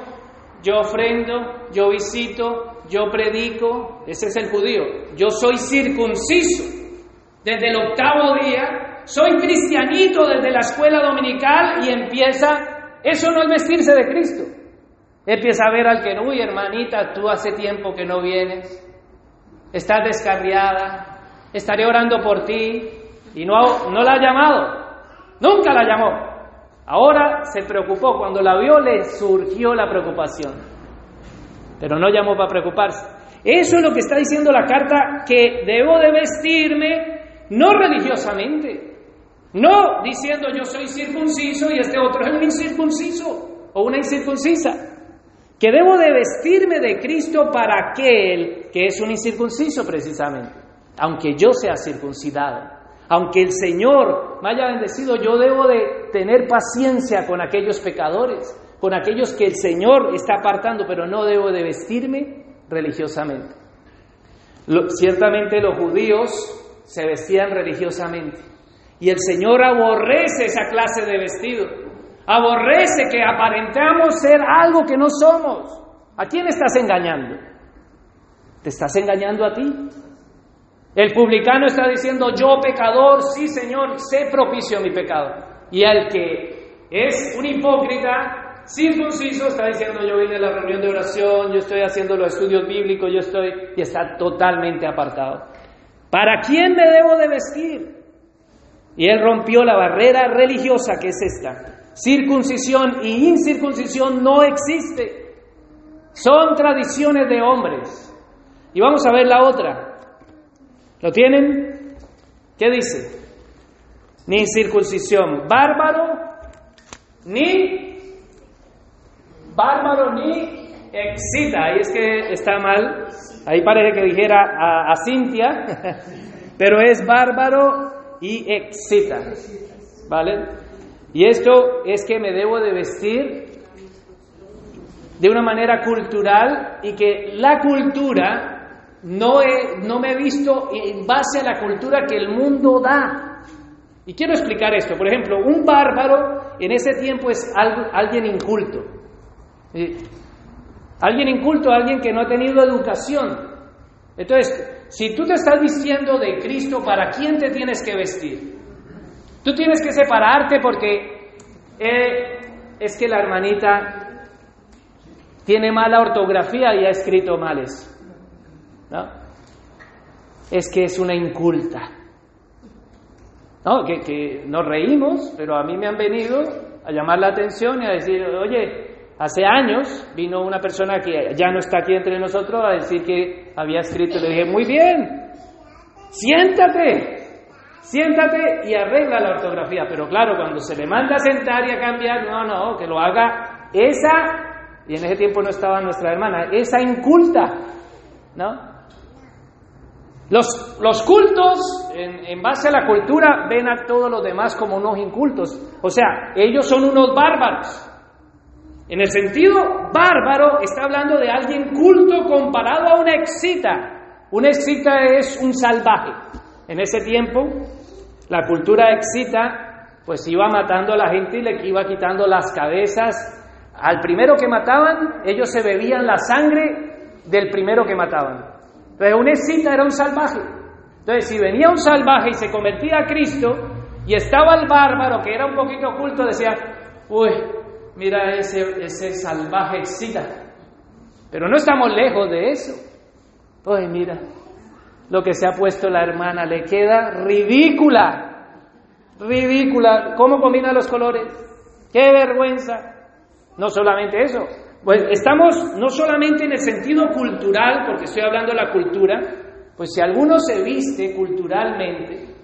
yo ofrendo, yo visito, yo predico, ese es el judío. Yo soy circunciso desde el octavo día, soy cristianito desde la escuela dominical y empieza, eso no es vestirse de Cristo. Empieza a ver al que, uy hermanita, tú hace tiempo que no vienes, estás descarriada, estaré orando por ti. Y no, no la ha llamado, nunca la llamó. Ahora se preocupó, cuando la vio le surgió la preocupación, pero no llamó para preocuparse. Eso es lo que está diciendo la carta, que debo de vestirme no religiosamente, no diciendo yo soy circunciso y este otro es un incircunciso o una incircuncisa, que debo de vestirme de Cristo para aquel que es un incircunciso precisamente, aunque yo sea circuncidado. Aunque el Señor me haya bendecido, yo debo de tener paciencia con aquellos pecadores, con aquellos que el Señor está apartando, pero no debo de vestirme religiosamente. ciertamente los judíos se vestían religiosamente y el Señor aborrece esa clase de vestido, aborrece que aparentamos ser algo que no somos. ¿A quién estás engañando? ¿Te estás engañando a ti? El publicano está diciendo, yo pecador, sí Señor, sé propicio mi pecado. Y el que es un hipócrita, circunciso, está diciendo, yo vine a la reunión de oración, yo estoy haciendo los estudios bíblicos, yo estoy, y está totalmente apartado. ¿Para quién me debo de vestir? Y él rompió la barrera religiosa que es esta. Circuncisión y incircuncisión no existe. Son tradiciones de hombres. Y vamos a ver la otra. ¿Lo tienen? ¿Qué dice? Ni circuncisión, bárbaro, ni bárbaro, ni excita. Ahí es que está mal. Ahí parece que dijera a, a Cintia, pero es bárbaro y excita. ¿Vale? Y esto es que me debo de vestir de una manera cultural y que la cultura no, no me he visto en base a la cultura que el mundo da. Y quiero explicar esto. Por ejemplo, un bárbaro en ese tiempo es alguien inculto. Alguien inculto, alguien que no ha tenido educación. Entonces, si tú te estás vistiendo de Cristo, ¿para quién te tienes que vestir? Tú tienes que separarte porque eh, es que la hermanita tiene mala ortografía y ha escrito males. ¿no? Es que es una inculta. ¿No? Que, nos reímos, pero a mí me han venido a llamar la atención y a decir, oye, Hace años vino una persona que ya no está aquí entre nosotros a decir que había escrito. Le dije, muy bien, siéntate, siéntate y arregla la ortografía. Pero claro, cuando se le manda a sentar y a cambiar, no, no, que lo haga esa, y en ese tiempo no estaba nuestra hermana, esa inculta, ¿no? Los, los cultos, en, en, base a la cultura, ven a todos los demás como unos incultos. O sea, ellos son unos bárbaros. En el sentido bárbaro, está hablando de alguien culto comparado a una excita. Una excita es un salvaje. En ese tiempo, la cultura excita, pues iba matando a la gente y le iba quitando las cabezas. Al primero que mataban, ellos se bebían la sangre del primero que mataban. Entonces, un excita era un salvaje. Entonces, si venía un salvaje y se convertía a Cristo, y estaba el bárbaro, que era un poquito oculto, decía, uy, mira ese, ese salvaje excita. Pero no estamos lejos de eso. Pues mira, lo que se ha puesto la hermana le queda ridícula. Ridícula. ¿Cómo combina los colores? ¡Qué vergüenza! No solamente eso. Pues estamos no solamente en el sentido cultural, porque estoy hablando de la cultura, pues si alguno se viste culturalmente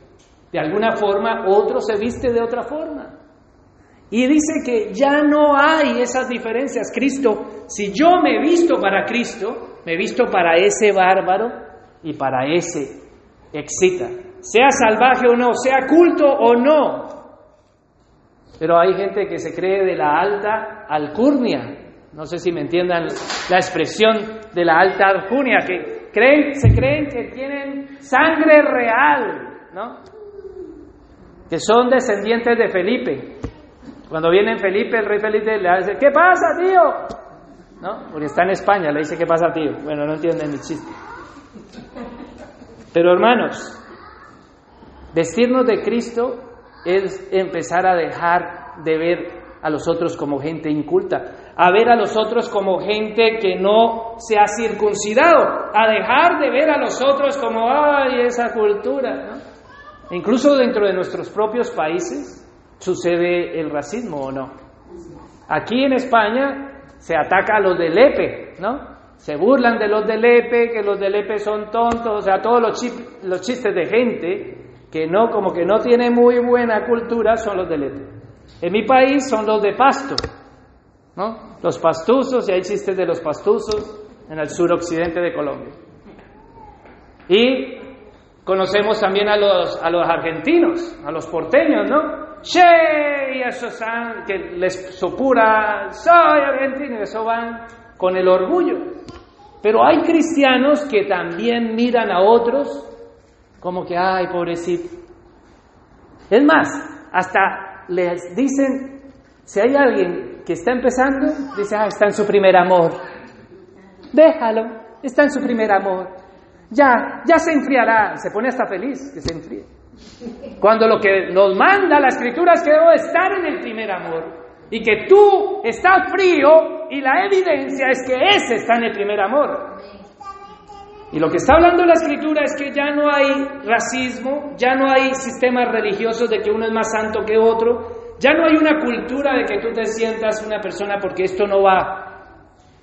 de alguna forma, otro se viste de otra forma. Y dice que ya no hay esas diferencias. Cristo, si yo me visto para Cristo, me visto para ese bárbaro y para ese excita. Sea salvaje o no, sea culto o no. Pero hay gente que se cree de la alta alcurnia. No sé si me entiendan la expresión de la alta alcurnia, que creen, se creen que tienen sangre real, ¿no? Que son descendientes de Felipe. Cuando viene Felipe, el rey Felipe le dice, ¿qué pasa, tío? ¿No? Porque está en España, le dice, ¿qué pasa, tío? Bueno, no entienden el chiste. Pero hermanos, vestirnos de Cristo es empezar a dejar de ver a los otros como gente inculta, a ver a los otros como gente que no se ha circuncidado, a dejar de ver a los otros como, ay, esa cultura. ¿no? Incluso dentro de nuestros propios países, sucede el racismo o no. Aquí en España se ataca a los del EPE, ¿no? Se burlan de los del EPE, que los del EPE son tontos, o sea, todos los, los chistes de gente que no, como que no tiene muy buena cultura, son los del EPE. En mi país son los de pasto, ¿no? Los pastuzos, y hay chistes de los pastuzos en el suroccidente de Colombia. Y conocemos también a los, a los argentinos, a los porteños, ¿no? Che, y eso que les supura, soy argentino, eso van con el orgullo. Pero hay cristianos que también miran a otros como que, ay, pobrecito. Es más, hasta les dicen, si hay alguien que está empezando, dice, ah, está en su primer amor. Déjalo, está en su primer amor. Ya, ya se enfriará. Se pone hasta feliz que se enfríe. Cuando lo que nos manda la escritura es que debo estar en el primer amor y que tú estás frío y la evidencia es que ese está en el primer amor. Y lo que está hablando la escritura es que ya no hay racismo, ya no hay sistemas religiosos de que uno es más santo que otro, ya no hay una cultura de que tú te sientas una persona porque esto no va.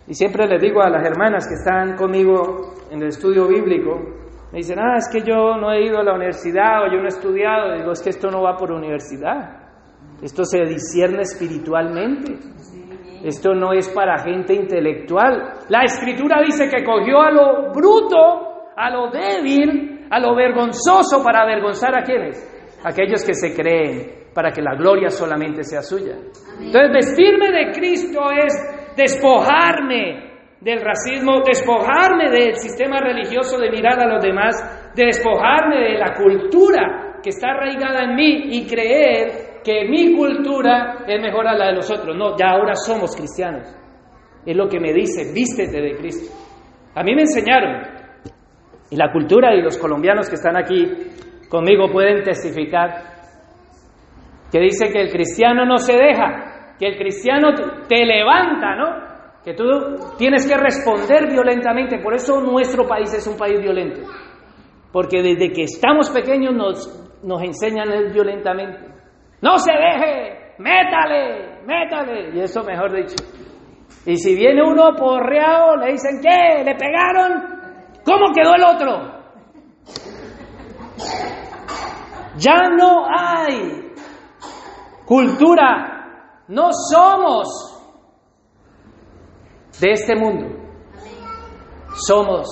Y siempre les digo a las hermanas que están conmigo en el estudio bíblico, me dicen, ah, es que yo no he ido a la universidad o yo no he estudiado. Digo, es que esto no va por universidad. Esto se discierne espiritualmente. Esto no es para gente intelectual. La escritura dice que cogió a lo bruto, a lo débil, a lo vergonzoso para avergonzar a quienes? Aquellos que se creen para que la gloria solamente sea suya. Entonces, vestirme de Cristo es despojarme del racismo, despojarme del sistema religioso de mirar a los demás, despojarme de la cultura que está arraigada en mí y creer que mi cultura es mejor a la de los otros. No, ya ahora somos cristianos. Es lo que me dice, vístete de Cristo. A mí me enseñaron, y la cultura y los colombianos que están aquí conmigo pueden testificar, que dice que el cristiano no se deja, que el cristiano te levanta, ¿no? que tú tienes que responder violentamente. Por eso nuestro país es un país violento. Porque desde que estamos pequeños nos, nos enseñan violentamente. No se deje, métale, métale. Y eso mejor dicho, Y si viene uno porreado, le dicen, ¿qué? ¿Le pegaron? ¿Cómo quedó el otro? Ya no hay cultura, no somos de este mundo, somos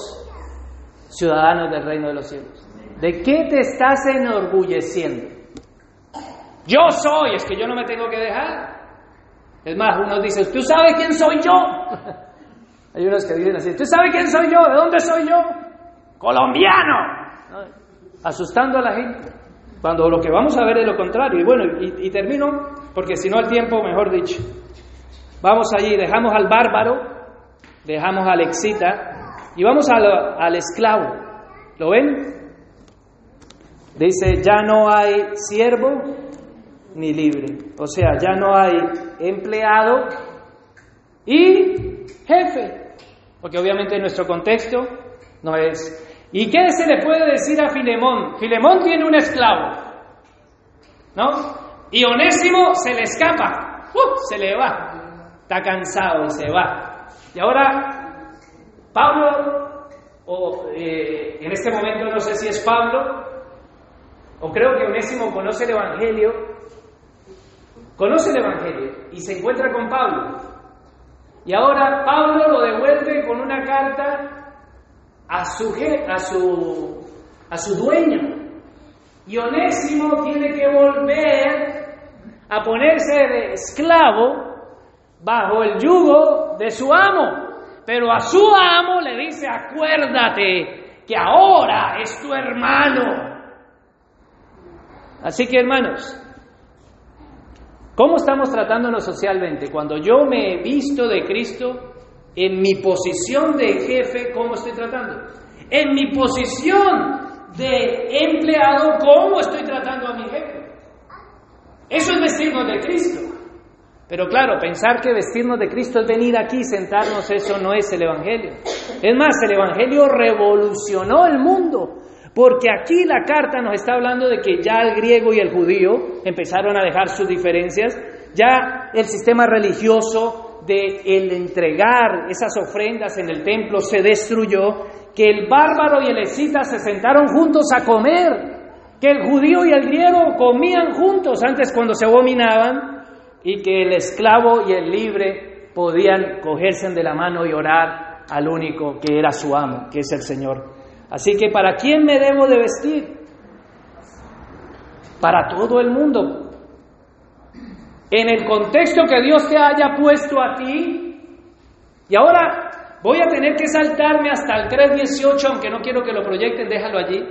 ciudadanos del reino de los cielos. ¿De qué te estás enorgulleciendo? Yo soy, es que yo no me tengo que dejar. Es más, uno dice, ¿tú sabes quién soy yo? Hay unos que dicen así, ¿tú sabes quién soy yo? ¿De dónde soy yo? Colombiano. Asustando a la gente. Cuando lo que vamos a ver es lo contrario. Y bueno, y, termino, porque si no el tiempo, mejor dicho. Vamos allí, dejamos al bárbaro, dejamos al excita y vamos al esclavo. ¿Lo ven? Dice, ya no hay siervo ni libre. O sea, ya no hay empleado y jefe. Porque obviamente en nuestro contexto no es. ¿Y qué se le puede decir a Filemón? Filemón tiene un esclavo. ¿No? Y Onésimo se le escapa. ¡Uh! Se le va. Está cansado y se va. Y ahora, Pablo, o eh, en este momento no sé si es Pablo, o creo que Onésimo conoce el Evangelio, conoce el Evangelio y se encuentra con Pablo. Y ahora Pablo lo devuelve con una carta a su, a su, a su dueño. Y Onésimo tiene que volver a ponerse de esclavo bajo el yugo de su amo. Pero a su amo le dice, acuérdate que ahora es tu hermano. Así que hermanos, ¿Cómo estamos tratándonos socialmente? Cuando yo me he visto de Cristo, en mi posición de jefe, ¿cómo estoy tratando? En mi posición de empleado, ¿cómo estoy tratando a mi jefe? Eso es vestirnos de Cristo. Pero claro, pensar que vestirnos de Cristo es venir aquí, sentarnos, eso no es el Evangelio. Es más, el Evangelio revolucionó el mundo. Porque aquí la carta nos está hablando de que ya el griego y el judío empezaron a dejar sus diferencias, ya el sistema religioso de el entregar esas ofrendas en el templo se destruyó, que el bárbaro y el escita se sentaron juntos a comer, que el judío y el griego comían juntos antes cuando se abominaban. Y que el esclavo y el libre podían cogerse de la mano y orar al único que era su amo, que es el Señor. Así que ¿para quién me debo de vestir? Para todo el mundo. En el contexto que Dios te haya puesto a ti. Y ahora voy a tener que saltarme hasta el 3.18, aunque no quiero que lo proyecten, déjalo allí.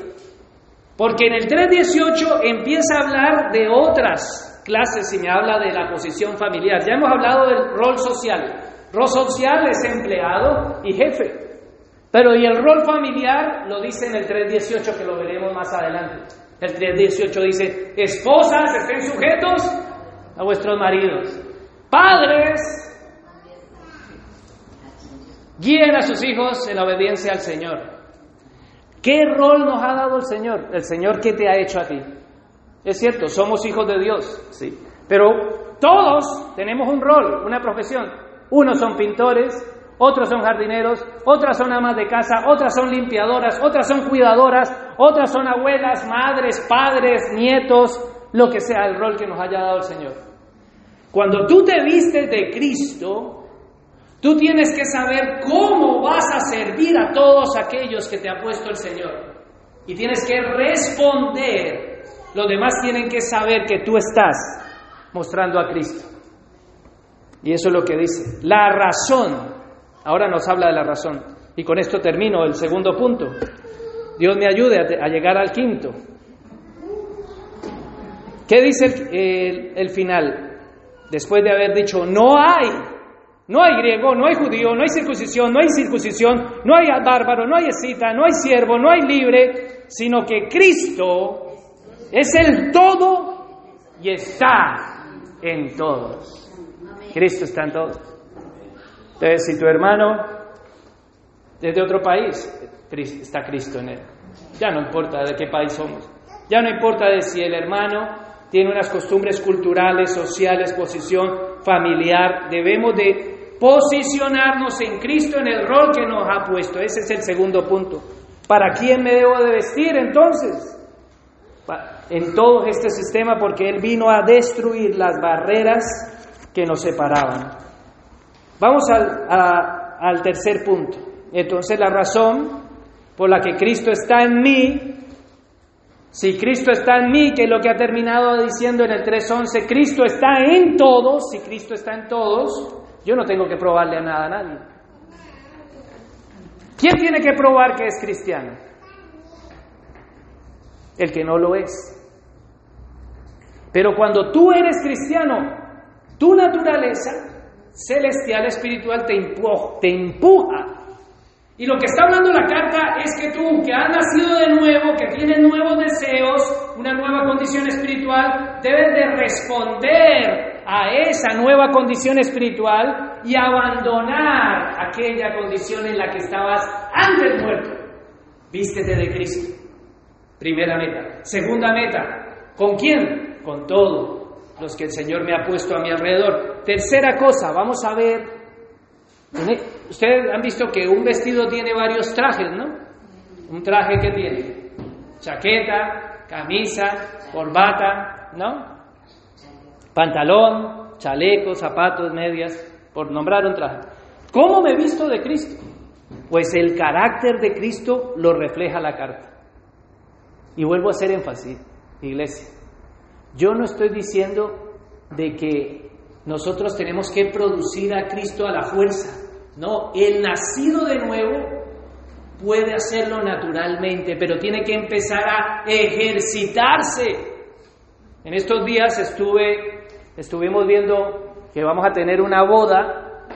Porque en el 3.18 empieza a hablar de otras clases y me habla de la posición familiar. Ya hemos hablado del rol social. Rol social es empleado y jefe. Pero y el rol familiar lo dice en el 3.18 que lo veremos más adelante. El 3.18 dice, esposas estén sujetos a vuestros maridos. Padres, guíen a sus hijos en obediencia al Señor. ¿Qué rol nos ha dado el Señor? El Señor que te ha hecho a ti. Es cierto, somos hijos de Dios, sí. Pero todos tenemos un rol, una profesión. Unos son pintores, otros son jardineros, otras son amas de casa, otras son limpiadoras, otras son cuidadoras, otras son abuelas, madres, padres, nietos, lo que sea el rol que nos haya dado el Señor. Cuando tú te vistes de Cristo, tú tienes que saber cómo vas a servir a todos aquellos que te ha puesto el Señor. Y tienes que responder. Los demás tienen que saber que tú estás mostrando a Cristo. Y eso es lo que dice. La razón Ahora nos habla de la razón. Y con esto termino el segundo punto. Dios me ayude a, llegar al quinto. ¿Qué dice el, final? Después de haber dicho, no hay, no hay griego, no hay judío, no hay circuncisión, no hay circuncisión, no hay bárbaro, no hay escita, no hay siervo, no hay libre, sino que Cristo es el todo y está en todos. Cristo está en todos. Entonces, si tu hermano es de otro país, está Cristo en él. Ya no importa de qué país somos. Ya no importa de si el hermano tiene unas costumbres culturales, sociales, posición familiar. Debemos de posicionarnos en Cristo en el rol que nos ha puesto. Ese es el segundo punto. ¿Para quién me debo de vestir entonces? En todo este sistema porque Él vino a destruir las barreras que nos separaban. Vamos al, al tercer punto. Entonces la razón por la que Cristo está en mí, si Cristo está en mí, que es lo que ha terminado diciendo en el 3.11, Cristo está en todos, si Cristo está en todos, yo no tengo que probarle a nada a nadie. ¿Quién tiene que probar que es cristiano? El que no lo es. Pero cuando tú eres cristiano, tu naturaleza celestial, espiritual, te empuja, te empuja. Y lo que está hablando la carta es que tú, que has nacido de nuevo, que tienes nuevos deseos, una nueva condición espiritual, debes de responder a esa nueva condición espiritual y abandonar aquella condición en la que estabas antes muerto. Vístete de Cristo. Primera meta. Segunda meta. ¿Con quién? Con todos los que el Señor me ha puesto a mi alrededor. Tercera cosa, vamos a ver. Ustedes han visto que un vestido tiene varios trajes, ¿no? Un traje que tiene chaqueta, camisa, corbata, ¿no? pantalón, chaleco, zapatos, medias, por nombrar un traje. ¿Cómo me he visto de Cristo? Pues el carácter de Cristo lo refleja la carta. Y vuelvo a hacer énfasis, iglesia. Yo no estoy diciendo de que nosotros tenemos que producir a Cristo a la fuerza. No, el nacido de nuevo puede hacerlo naturalmente, pero tiene que empezar a ejercitarse. En estos días estuve estuvimos viendo que vamos a tener una boda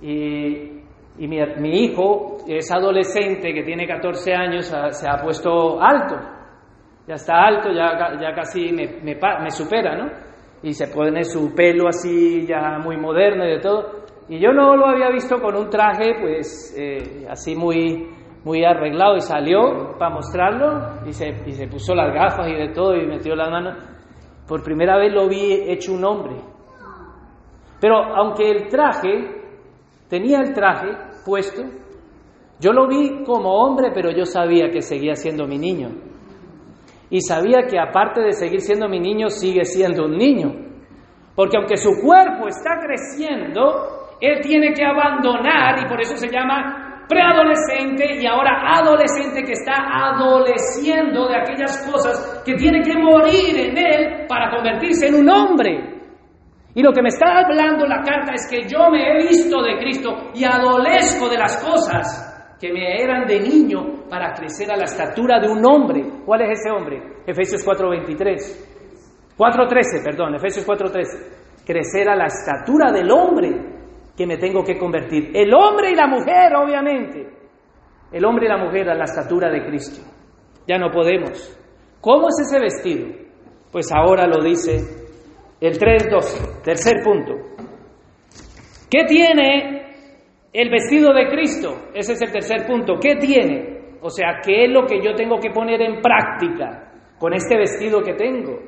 y, mi, hijo es adolescente que tiene 14 años, se ha puesto alto, ya está alto, ya, ya casi me, me, supera, ¿no? Y se pone su pelo así ya muy moderno y de todo. Y yo no lo había visto con un traje pues eh, así muy, muy arreglado y salió para mostrarlo y se, y se puso las gafas y de todo y metió las manos. Por primera vez lo vi hecho un hombre. Pero aunque el traje, tenía el traje puesto, yo lo vi como hombre, pero yo sabía que seguía siendo mi niño. Y sabía que aparte de seguir siendo mi niño, sigue siendo un niño. Porque aunque su cuerpo está creciendo, él tiene que abandonar, y por eso se llama preadolescente y ahora adolescente que está adoleciendo de aquellas cosas que tiene que morir en él para convertirse en un hombre. Y lo que me está hablando la carta es que yo me he visto de Cristo y adolezco de las cosas que me eran de niño para crecer a la estatura de un hombre. ¿Cuál es ese hombre? Efesios 4:23. 4:13, perdón, Efesios 4:13. Crecer a la estatura del hombre que me tengo que convertir. El hombre y la mujer, obviamente. El hombre y la mujer a la estatura de Cristo. Ya no podemos. ¿Cómo es ese vestido? Pues ahora lo dice el 3.12, tercer punto. ¿Qué tiene el vestido de Cristo? Ese es el tercer punto. ¿Qué tiene? O sea, ¿qué es lo que yo tengo que poner en práctica con este vestido que tengo?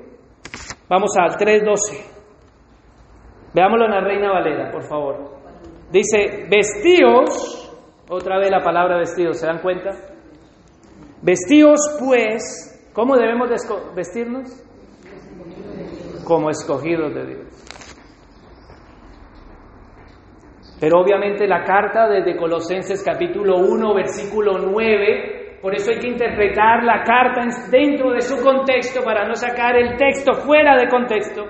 Vamos al 3.12. Veámoslo en la Reina Valera, por favor. Dice, vestíos, otra vez la palabra vestidos, ¿se dan cuenta? Vestíos pues, ¿cómo debemos vestirnos? Como escogidos de Dios. Pero obviamente la carta desde Colosenses capítulo 1, versículo 9, por eso hay que interpretar la carta dentro de su contexto para no sacar el texto fuera de contexto.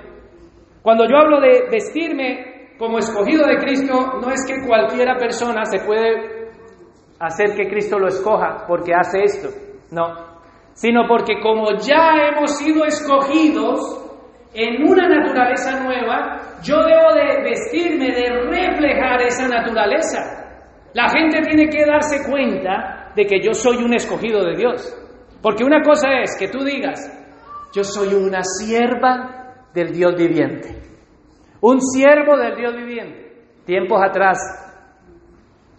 Cuando yo hablo de vestirme, como escogido de Cristo, no es que cualquiera persona se puede hacer que Cristo lo escoja porque hace esto, no, sino porque como ya hemos sido escogidos en una naturaleza nueva, yo debo de vestirme, de reflejar esa naturaleza. La gente tiene que darse cuenta de que yo soy un escogido de Dios. Porque una cosa es que tú digas, yo soy una sierva del Dios viviente. Un siervo del Dios viviente. Tiempos atrás,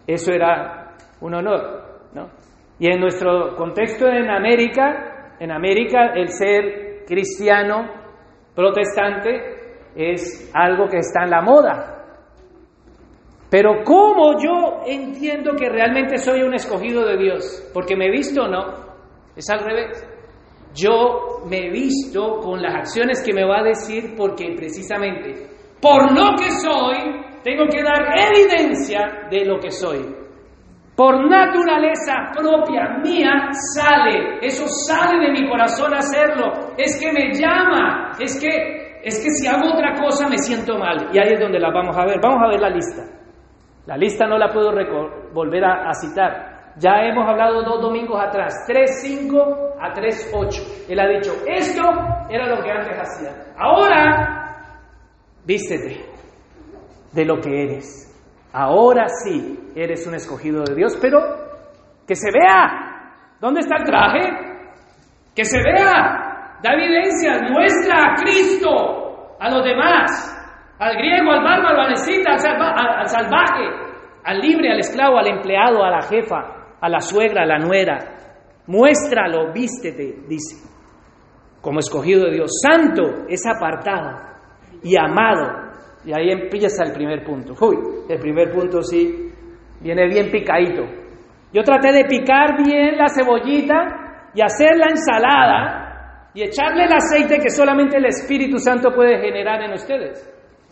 eso era un honor, ¿no? Y en nuestro contexto en América, en América el ser cristiano protestante es algo que está en la moda. Pero ¿cómo yo entiendo que realmente soy un escogido de Dios? Porque me he visto o no. Es al revés. Yo me he visto con las acciones que me va a decir porque precisamente por lo que soy, tengo que dar evidencia de lo que soy. Por naturaleza propia mía sale, eso sale de mi corazón hacerlo. Es que me llama, es que, es que si hago otra cosa me siento mal. Y ahí es donde la vamos a ver. Vamos a ver la lista. La lista no la puedo volver a, a citar. Ya hemos hablado dos domingos atrás, 3.5 a 3.8. Él ha dicho, esto era lo que antes hacía. Ahora, vístete de lo que eres. Ahora sí eres un escogido de Dios, pero que se vea. ¿Dónde está el traje? Que se vea. Da evidencia, muestra a Cristo, a los demás, al griego, al bárbaro, al escita, al, salvaje, al libre, al esclavo, al empleado, a la jefa, a la suegra, a la nuera. Muéstralo, vístete, dice, como escogido de Dios. Santo es apartado y amado. Y ahí empieza el primer punto. Uy, el primer punto sí, viene bien picadito. Yo traté de picar bien la cebollita y hacer la ensalada y echarle el aceite que solamente el Espíritu Santo puede generar en ustedes.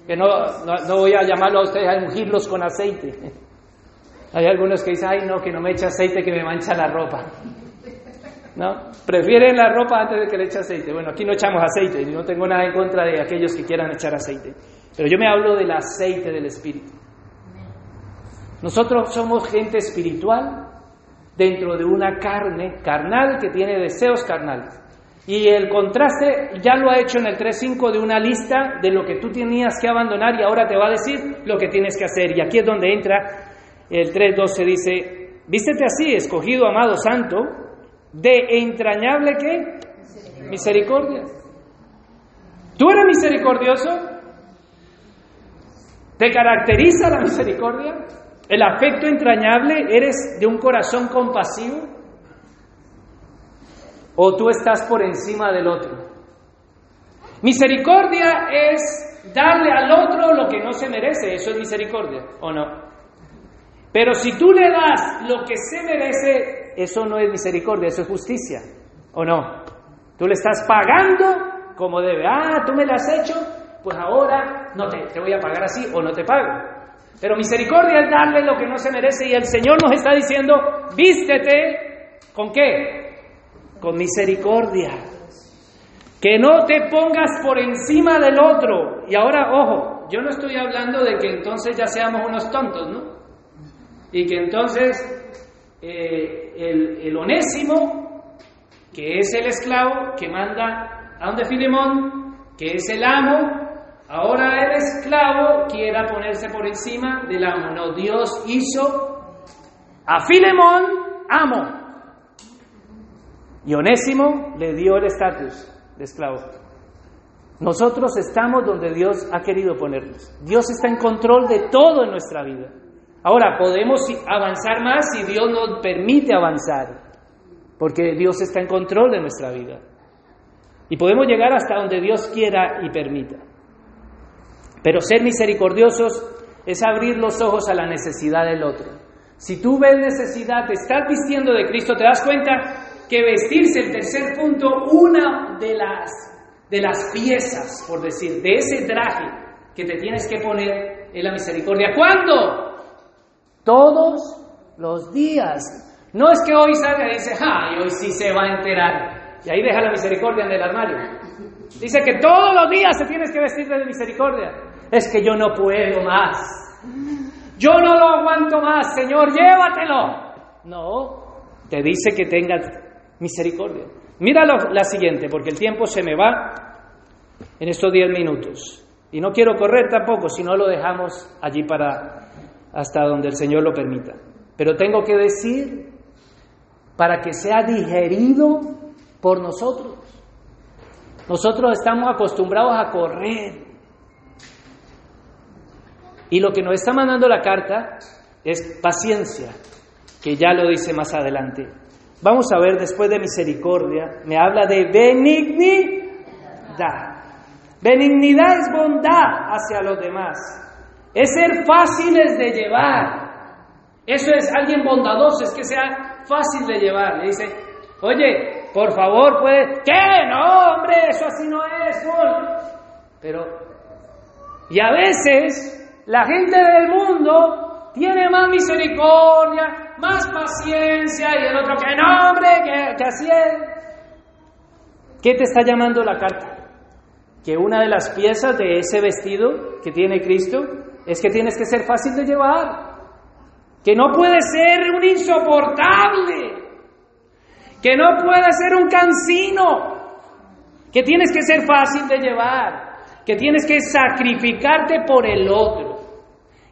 Que no, no voy a llamarlo a ustedes a ungirlos con aceite. Hay algunos que dicen, ay no, que no me eche aceite, que me mancha la ropa. ¿No? Prefieren la ropa antes de que le eche aceite. Bueno, aquí no echamos aceite, no tengo nada en contra de aquellos que quieran echar aceite. Pero yo me hablo del aceite del Espíritu. Nosotros somos gente espiritual dentro de una carne carnal que tiene deseos carnales. Y el contraste ya lo ha hecho en el 3.5 de una lista de lo que tú tenías que abandonar y ahora te va a decir lo que tienes que hacer. Y aquí es donde entra el 3.12 dice, vístete así, escogido, amado, santo, de entrañable qué? Misericordia. ¿Tú eres misericordioso? ¿Te caracteriza la misericordia? ¿El afecto entrañable? ¿Eres de un corazón compasivo? ¿O tú estás por encima del otro? Misericordia es darle al otro lo que no se merece. Eso es misericordia, ¿o no? Pero si tú le das lo que se merece, eso no es misericordia, eso es justicia. ¿O no? Tú le estás pagando como debe. Ah, tú me lo has hecho, pues ahora no te, te voy a pagar así o no te pago. Pero misericordia es darle lo que no se merece y el Señor nos está diciendo, vístete con qué? Con misericordia. Que no te pongas por encima del otro. Y ahora, ojo, yo no estoy hablando de que entonces ya seamos unos tontos, ¿no? Y que entonces eh, el, onésimo, que es el esclavo que manda a donde Filemón, que es el amo, ahora el esclavo quiera ponerse por encima del amo. No, Dios hizo a Filemón amo. Y Onésimo le dio el estatus de esclavo. Nosotros estamos donde Dios ha querido ponernos. Dios está en control de todo en nuestra vida. Ahora, podemos avanzar más si Dios nos permite avanzar, porque Dios está en control de nuestra vida. Y podemos llegar hasta donde Dios quiera y permita. Pero ser misericordiosos es abrir los ojos a la necesidad del otro. Si tú ves necesidad, te estás vistiendo de Cristo, te das cuenta que vestirse, el tercer punto, una de las, de las piezas, por decir, de ese traje que te tienes que poner es la misericordia. ¿Cuándo? Todos los días. No es que hoy salga y dice, ah, y hoy sí se va a enterar. Y ahí deja la misericordia en el armario. Dice que todos los días se tienes que vestir de misericordia. Es que yo no puedo más. Yo no lo aguanto más, Señor, llévatelo. No, te dice que tengas misericordia. Mira la siguiente, porque el tiempo se me va en estos diez minutos. Y no quiero correr tampoco, si no lo dejamos allí para hasta donde el Señor lo permita. Pero tengo que decir para que sea digerido por nosotros. Nosotros estamos acostumbrados a correr. Y lo que nos está mandando la carta es paciencia, que ya lo dice más adelante. Vamos a ver después de misericordia, me habla de benignidad. Benignidad es bondad hacia los demás. Es ser fáciles de llevar. Eso es alguien bondadoso, es que sea fácil de llevar. Le dice, oye, por favor, puede... ¿Qué? No, hombre, eso así no es. Pero, y a veces la gente del mundo tiene más misericordia, más paciencia, y el otro que no, hombre, que, que así es. ¿Qué te está llamando la carta? Que una de las piezas de ese vestido que tiene Cristo es que tienes que ser fácil de llevar, que no puede ser un insoportable, que no puede ser un cansino, que tienes que ser fácil de llevar, que tienes que sacrificarte por el otro,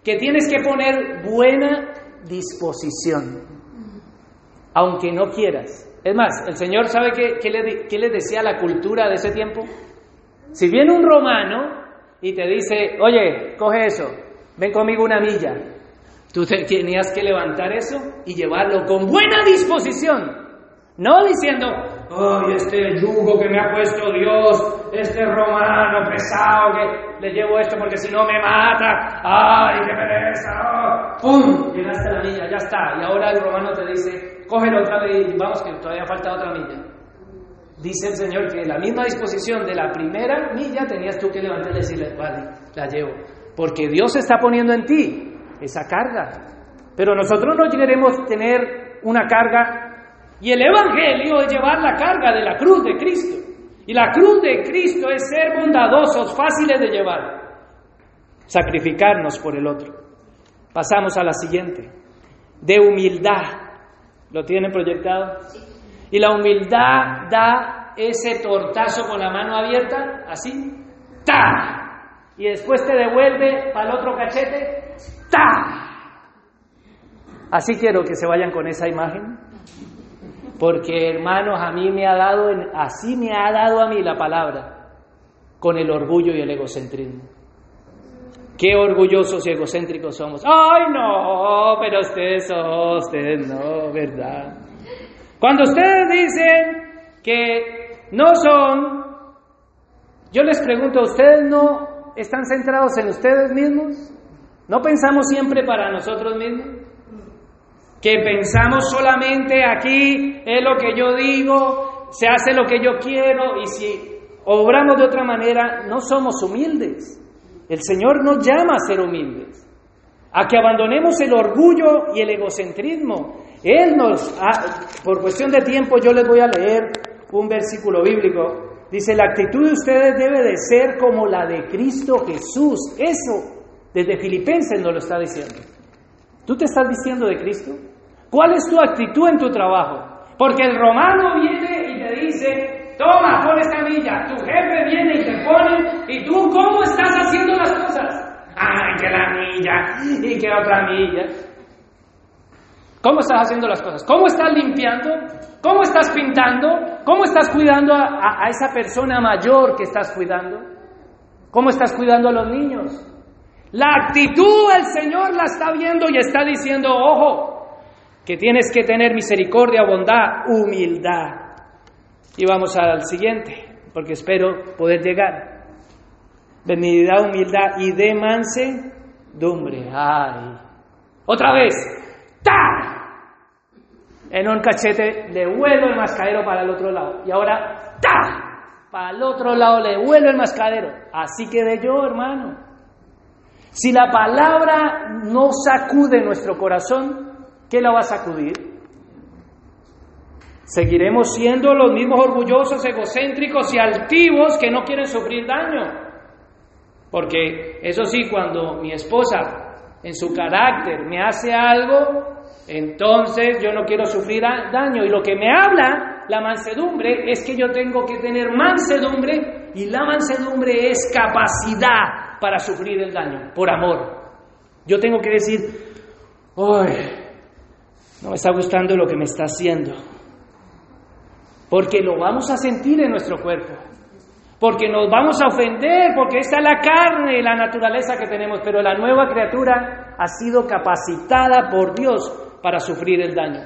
que tienes que poner buena disposición, aunque no quieras. Es más, el Señor sabe qué, le, qué le decía la cultura de ese tiempo. Si viene un romano y te dice, oye, coge eso, ven conmigo una milla, tú tenías que levantar eso y llevarlo con buena disposición. No diciendo, ay, este yugo que me ha puesto Dios, este romano pesado que le llevo esto porque si no me mata, ay, qué pereza, ¡pum! Llegaste a la milla, ya está. Y ahora el romano te dice, cógelo otra vez y vamos que todavía falta otra milla. Dice el Señor que la misma disposición de la primera milla tenías tú que levantar y decirle, vale, la llevo. Porque Dios está poniendo en ti esa carga. Pero nosotros no queremos tener una carga y el Evangelio es llevar la carga de la cruz de Cristo. Y la cruz de Cristo es ser bondadosos, fáciles de llevar. Sacrificarnos por el otro. Pasamos a la siguiente. De humildad. ¿Lo tienen proyectado? Y la humildad da ese tortazo con la mano abierta, así. ¡Ta! Y después te devuelve para el otro cachete. ¡Ta! Así quiero que se vayan con esa imagen. Porque hermanos, a mí me ha dado, así me ha dado a mí la palabra, con el orgullo y el egocentrismo. Qué orgullosos y egocéntricos somos. Ay, no, pero ustedes son, ustedes no, ¿verdad? Cuando ustedes dicen que no son, yo les pregunto, ¿ustedes no están centrados en ustedes mismos? ¿No pensamos siempre para nosotros mismos? Que pensamos solamente aquí es lo que yo digo, se hace lo que yo quiero y si obramos de otra manera no somos humildes. El Señor nos llama a ser humildes, a que abandonemos el orgullo y el egocentrismo. Él nos, por cuestión de tiempo yo les voy a leer un versículo bíblico. Dice, la actitud de ustedes debe de ser como la de Cristo Jesús. Eso, desde Filipenses nos lo está diciendo. ¿Tú te estás diciendo de Cristo? ¿Cuál es tu actitud en tu trabajo? Porque el romano viene y te dice, toma, pon esta milla. Tu jefe viene y te pone, y tú, ¿cómo estás haciendo las cosas? Ay, que la milla, y que otra milla. ¿Cómo estás haciendo las cosas? ¿Cómo estás limpiando? ¿Cómo estás pintando? ¿Cómo estás cuidando a, a esa persona mayor que estás cuidando? ¿Cómo estás cuidando a los niños? La actitud el Señor la está viendo y está diciendo, ojo, que tienes que tener misericordia, bondad, humildad. Y vamos al siguiente, porque espero poder llegar. Benignidad, humildad y de mansedumbre. Ay. Otra vez. ¡Ta! En un cachete le vuelvo el mascadero para el otro lado. Y ahora, ¡ta! Para el otro lado le vuelvo el mascadero. Así quedé yo, hermano. Si la palabra no sacude nuestro corazón, ¿qué la va a sacudir? Seguiremos siendo los mismos orgullosos, egocéntricos y altivos que no quieren sufrir daño. Porque eso sí, cuando mi esposa en su carácter me hace algo, entonces yo no quiero sufrir daño. Y lo que me habla la mansedumbre es que yo tengo que tener mansedumbre y la mansedumbre es capacidad para sufrir el daño, por amor. Yo tengo que decir, ¡ay! No me está gustando lo que me está haciendo. Porque lo vamos a sentir en nuestro cuerpo. Porque nos vamos a ofender, porque esta es la carne, la naturaleza que tenemos. Pero la nueva criatura ha sido capacitada por Dios para sufrir el daño.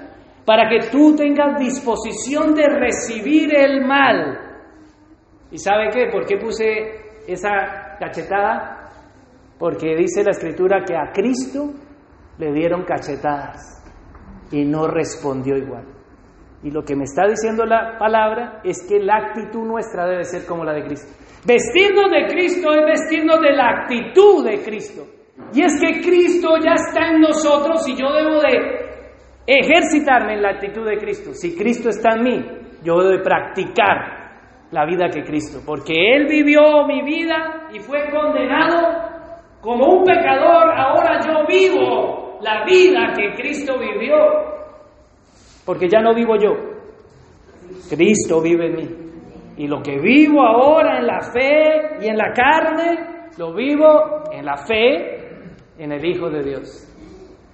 Para que tú tengas disposición de recibir el mal. ¿Y sabe qué? ¿Por qué puse esa cachetada, Porque dice la escritura que a Cristo le dieron cachetadas y no respondió igual. Y lo que me está diciendo la palabra es que la actitud nuestra debe ser como la de Cristo. Vestirnos de Cristo es vestirnos de la actitud de Cristo. Y es que Cristo ya está en nosotros y yo debo de ejercitarme en la actitud de Cristo. Si Cristo está en mí, yo debo de practicar la vida que Cristo, porque Él vivió mi vida y fue condenado como un pecador, ahora yo vivo la vida que Cristo vivió, porque ya no vivo yo, Cristo vive en mí. Y lo que vivo ahora en la fe y en la carne, lo vivo en la fe en el Hijo de Dios.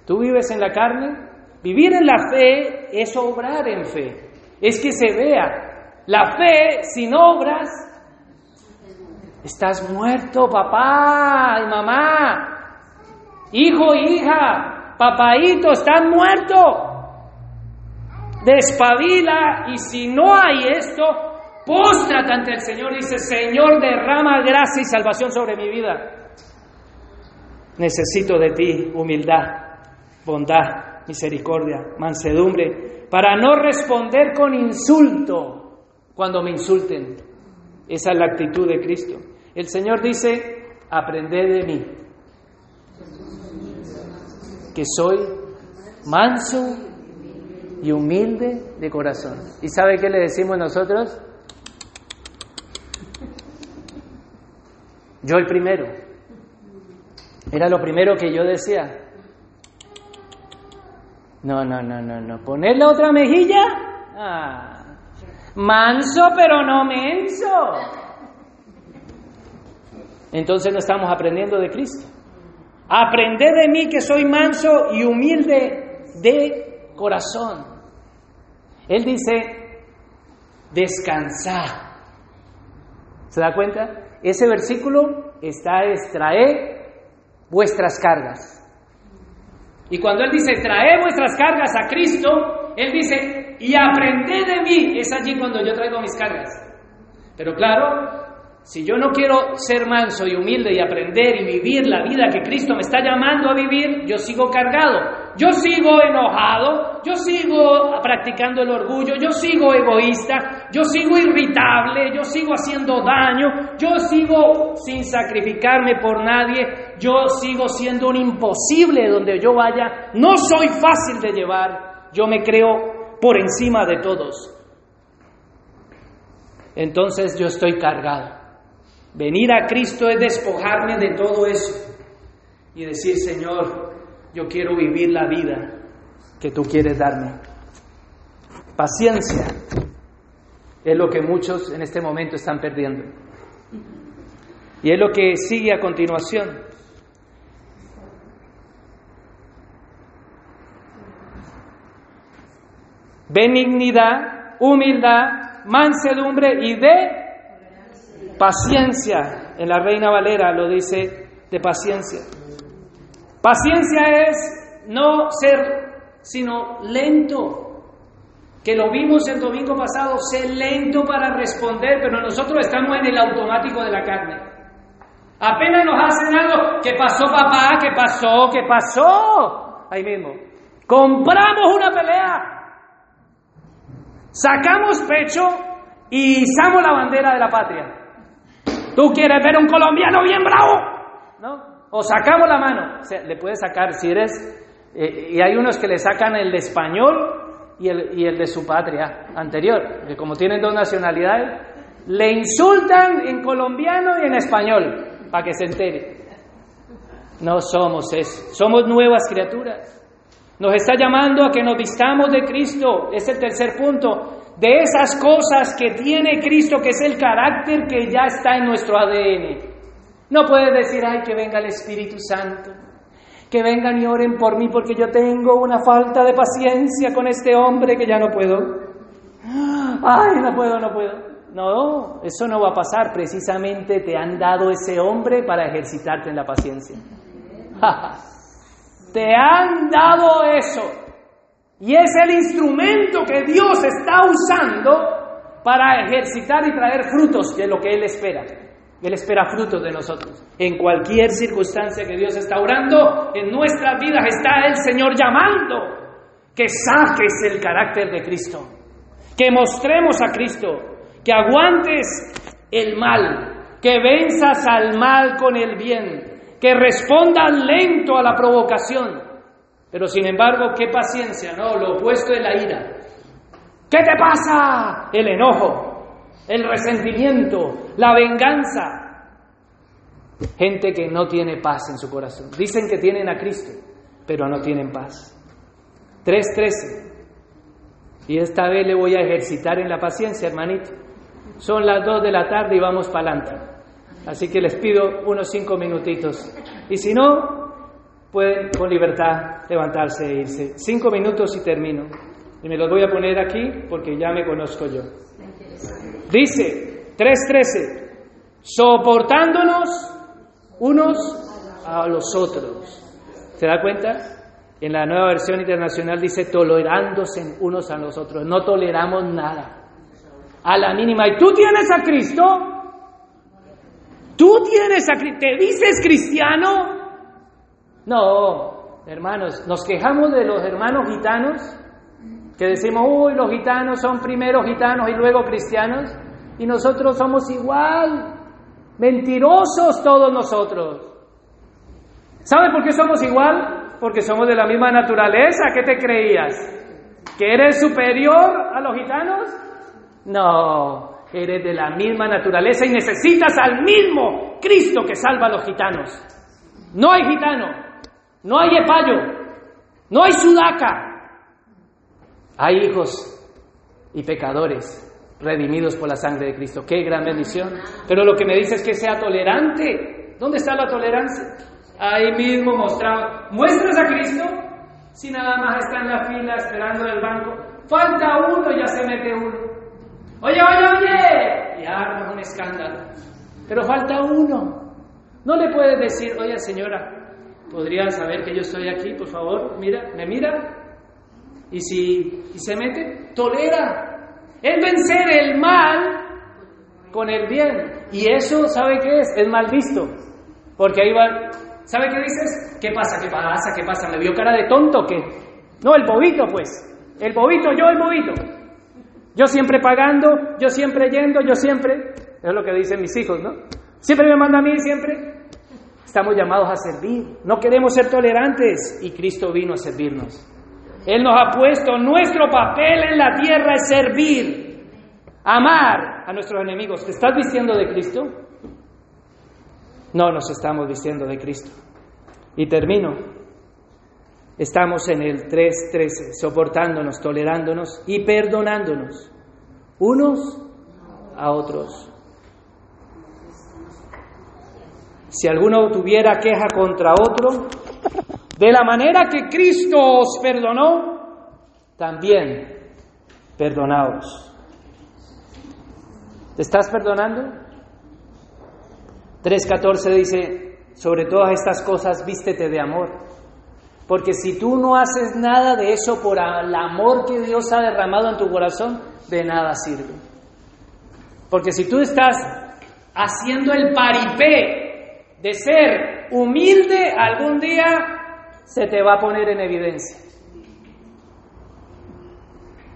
¿Tú vives en la carne? Vivir en la fe es obrar en fe, es que se vea. La fe sin obras, estás muerto, papá y mamá, hijo, hija, papaito, estás muerto. Despabila y si no hay esto, póstrate ante el Señor y dice, Señor, derrama gracia y salvación sobre mi vida. Necesito de ti humildad, bondad, misericordia, mansedumbre, para no responder con insulto cuando me insulten. Esa es la actitud de Cristo. El Señor dice, aprended de mí, que soy manso y humilde de corazón. ¿Y sabe qué le decimos nosotros? Yo el primero. Era lo primero que yo decía. No, no, no, no, no. ¿Poner la otra mejilla? Ah. Manso pero no menso. Entonces no estamos aprendiendo de Cristo. Aprended de mí que soy manso y humilde de corazón. Él dice, descansar. ¿Se da cuenta? Ese versículo está extraer vuestras cargas. Y cuando Él dice, trae vuestras cargas a Cristo, Él dice, y aprended de mí. Es allí cuando yo traigo mis cargas. Pero claro, si yo no quiero ser manso y humilde y aprender y vivir la vida que Cristo me está llamando a vivir, yo sigo cargado, yo sigo enojado, yo sigo practicando el orgullo, yo sigo egoísta, yo sigo irritable, yo sigo haciendo daño, yo sigo sin sacrificarme por nadie, yo sigo siendo un imposible donde yo vaya, no soy fácil de llevar, yo me creo por encima de todos. Entonces yo estoy cargado. Venir a Cristo es despojarme de todo eso y decir, Señor, yo quiero vivir la vida que tú quieres darme. Paciencia es lo que muchos en este momento están perdiendo. Y es lo que sigue a continuación. Benignidad, humildad, mansedumbre y de Paciencia, en la Reina Valera lo dice de paciencia. Paciencia es no ser sino lento. Que lo vimos el domingo pasado, ser lento para responder, pero nosotros estamos en el automático de la carne. Apenas nos hacen algo, ¿qué pasó papá? ¿Qué pasó? ¿Qué pasó? Ahí mismo. Compramos una pelea, sacamos pecho y izamos la bandera de la patria. Tú quieres ver un colombiano bien bravo, ¿no? O sacamos la mano. O sea, le puedes sacar, si eres. Eh, y hay unos que le sacan el de español y el, y el de su patria anterior, que como tienen dos nacionalidades, le insultan en colombiano y en español, para que se entere. No somos eso, somos nuevas criaturas. Nos está llamando a que nos vistamos de Cristo, es el tercer punto de esas cosas que tiene Cristo, que es el carácter que ya está en nuestro ADN. No puedes decir, ay, que venga el Espíritu Santo, que vengan y oren por mí porque yo tengo una falta de paciencia con este hombre que ya no puedo. Ay, no puedo, no puedo. No, eso no va a pasar. Precisamente te han dado ese hombre para ejercitarte en la paciencia. te han dado eso. Y es el instrumento que Dios está usando para ejercitar y traer frutos de lo que Él espera. Él espera frutos de nosotros. En cualquier circunstancia que Dios está orando, en nuestras vidas está el Señor llamando que saques el carácter de Cristo, que mostremos a Cristo, que aguantes el mal, que venzas al mal con el bien, que respondas lento a la provocación. Pero sin embargo, qué paciencia, ¿no? Lo opuesto de la ira. ¿Qué te pasa? El enojo, el resentimiento, la venganza. Gente que no tiene paz en su corazón. Dicen que tienen a Cristo, pero no tienen paz. 3.13. Y esta vez le voy a ejercitar en la paciencia, hermanito. Son las 2 de la tarde y vamos para adelante. Así que les pido unos 5 minutitos. Y si no, pueden con libertad levantarse e irse. 5 minutos y termino. Y me los voy a poner aquí porque ya me conozco yo. Dice 3.13. Soportándonos unos a los otros. ¿Se da cuenta? En la nueva versión internacional dice tolerándose unos a los otros. No toleramos nada. A la mínima. ¿Y tú tienes a Cristo? ¿Tú tienes a Cristo? ¿Te dices cristiano? No, hermanos, nos quejamos de los hermanos gitanos, que decimos, uy, los gitanos son primero gitanos y luego cristianos, y nosotros somos igual, mentirosos todos nosotros. ¿Sabe por qué somos igual? porque somos de la misma naturaleza. ¿Qué te creías? ¿Que eres superior a los gitanos? No, eres de la misma naturaleza y necesitas al mismo Cristo que salva a los gitanos. No hay gitano, no hay epayo, no hay sudaca. Hay hijos y pecadores redimidos por la sangre de Cristo. Qué gran bendición. Pero lo que me dice es que sea tolerante. ¿Dónde está la tolerancia? ahí mismo mostrado. ¿Muestras a Cristo? Si nada más está en la fila esperando en el banco. Falta uno, ya se mete uno. Oye, oye, oye. Y arma un escándalo. Pero falta uno. No le puedes decir, oye señora, ¿podría saber que yo estoy aquí, por favor? Mira, me mira. Y si y se mete, tolera. Es vencer el mal con el bien. Y eso, ¿sabe qué es? Es mal visto. Porque ahí va, ¿Sabe qué dices? ¿Qué pasa? ¿Qué pasa? ¿Qué pasa? ¿Me vio cara de tonto qué? No, el bobito, pues. El bobito, yo el bobito. Yo siempre pagando, yo siempre yendo, yo siempre. Es lo que dicen mis hijos, ¿no? Siempre me manda a mí, siempre. Estamos llamados a servir. No queremos ser tolerantes y Cristo vino a servirnos. Él nos ha puesto, nuestro papel en la tierra es servir, amar a nuestros enemigos. ¿Te estás vistiendo de Cristo? No nos estamos vistiendo de Cristo. Y termino. Estamos en el 3.13, soportándonos, tolerándonos y perdonándonos unos a otros. Si alguno tuviera queja contra otro, de la manera que Cristo os perdonó, también perdonaos. ¿Te estás perdonando? 3.14 dice, sobre todas estas cosas vístete de amor. Porque si tú no haces nada de eso por el amor que Dios ha derramado en tu corazón, de nada sirve. Porque si tú estás haciendo el paripé de ser humilde, algún día se te va a poner en evidencia.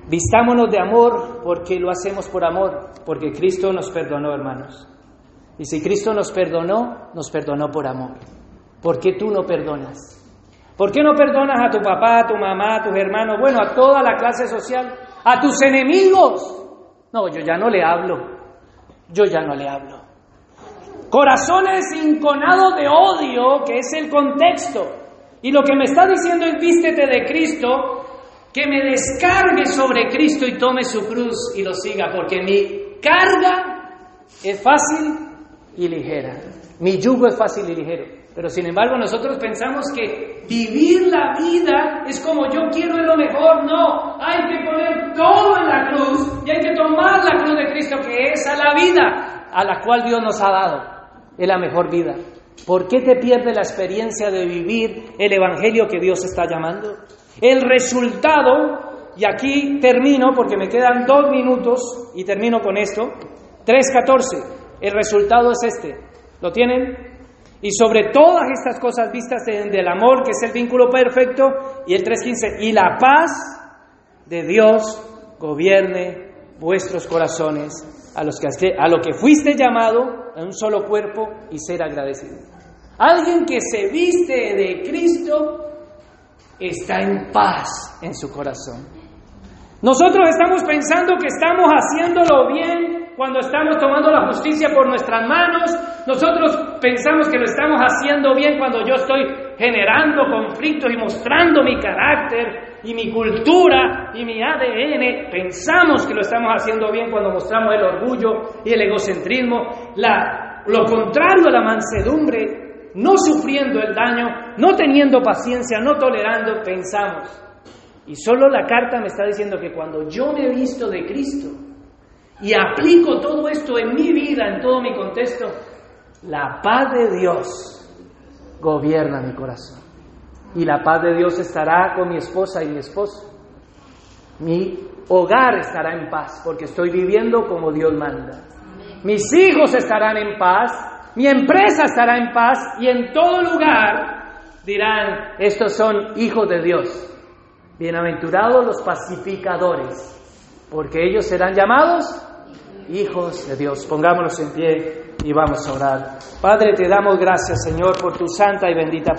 Vistámonos de amor porque lo hacemos por amor, porque Cristo nos perdonó, hermanos. Y si Cristo nos perdonó, nos perdonó por amor. ¿Por qué tú no perdonas? ¿Por qué no perdonas a tu papá, a tu mamá, a tus hermanos, bueno, a toda la clase social, a tus enemigos? No, yo ya no le hablo. Yo ya no le hablo. Corazones inconados de odio, que es el contexto. Y lo que me está diciendo es vístete de Cristo, que me descargue sobre Cristo y tome su cruz y lo siga, porque mi carga es fácil y ligera. Mi yugo es fácil y ligero. Pero sin embargo nosotros pensamos que vivir la vida es como yo quiero es lo mejor. No, hay que poner todo en la cruz y hay que tomar la cruz de Cristo que es a la vida a la cual Dios nos ha dado. Es la mejor vida. ¿Por qué te pierdes la experiencia de vivir el Evangelio que Dios está llamando? El resultado, y aquí termino porque me quedan dos minutos y termino con esto, 3.14. el resultado es este. ¿Lo tienen? Y sobre todas estas cosas vistas del amor, que es el vínculo perfecto, y el 3.15, y la paz de Dios gobierne vuestros corazones, a, los que, a lo que fuiste llamado, en un solo cuerpo, y ser agradecido. Alguien que se viste de Cristo está en paz en su corazón. Nosotros estamos pensando que estamos haciéndolo bien cuando estamos tomando la justicia por nuestras manos. Nosotros pensamos que lo estamos haciendo bien cuando yo estoy generando conflictos y mostrando mi carácter y mi cultura y mi ADN. Pensamos que lo estamos haciendo bien cuando mostramos el orgullo y el egocentrismo. Lo contrario a la mansedumbre, no sufriendo el daño, no teniendo paciencia, no tolerando, pensamos y solo la carta me está diciendo que cuando yo me he visto de Cristo y aplico todo esto en mi vida, en todo mi contexto, la paz de Dios gobierna mi corazón. Y la paz de Dios estará con mi esposa y mi esposo. Mi hogar estará en paz porque estoy viviendo como Dios manda. Mis hijos estarán en paz, mi empresa estará en paz y en todo lugar dirán, estos son hijos de Dios. Bienaventurados los pacificadores, porque ellos serán llamados hijos de Dios. Pongámonos en pie y vamos a orar. Padre, te damos gracias, Señor, por tu santa y bendita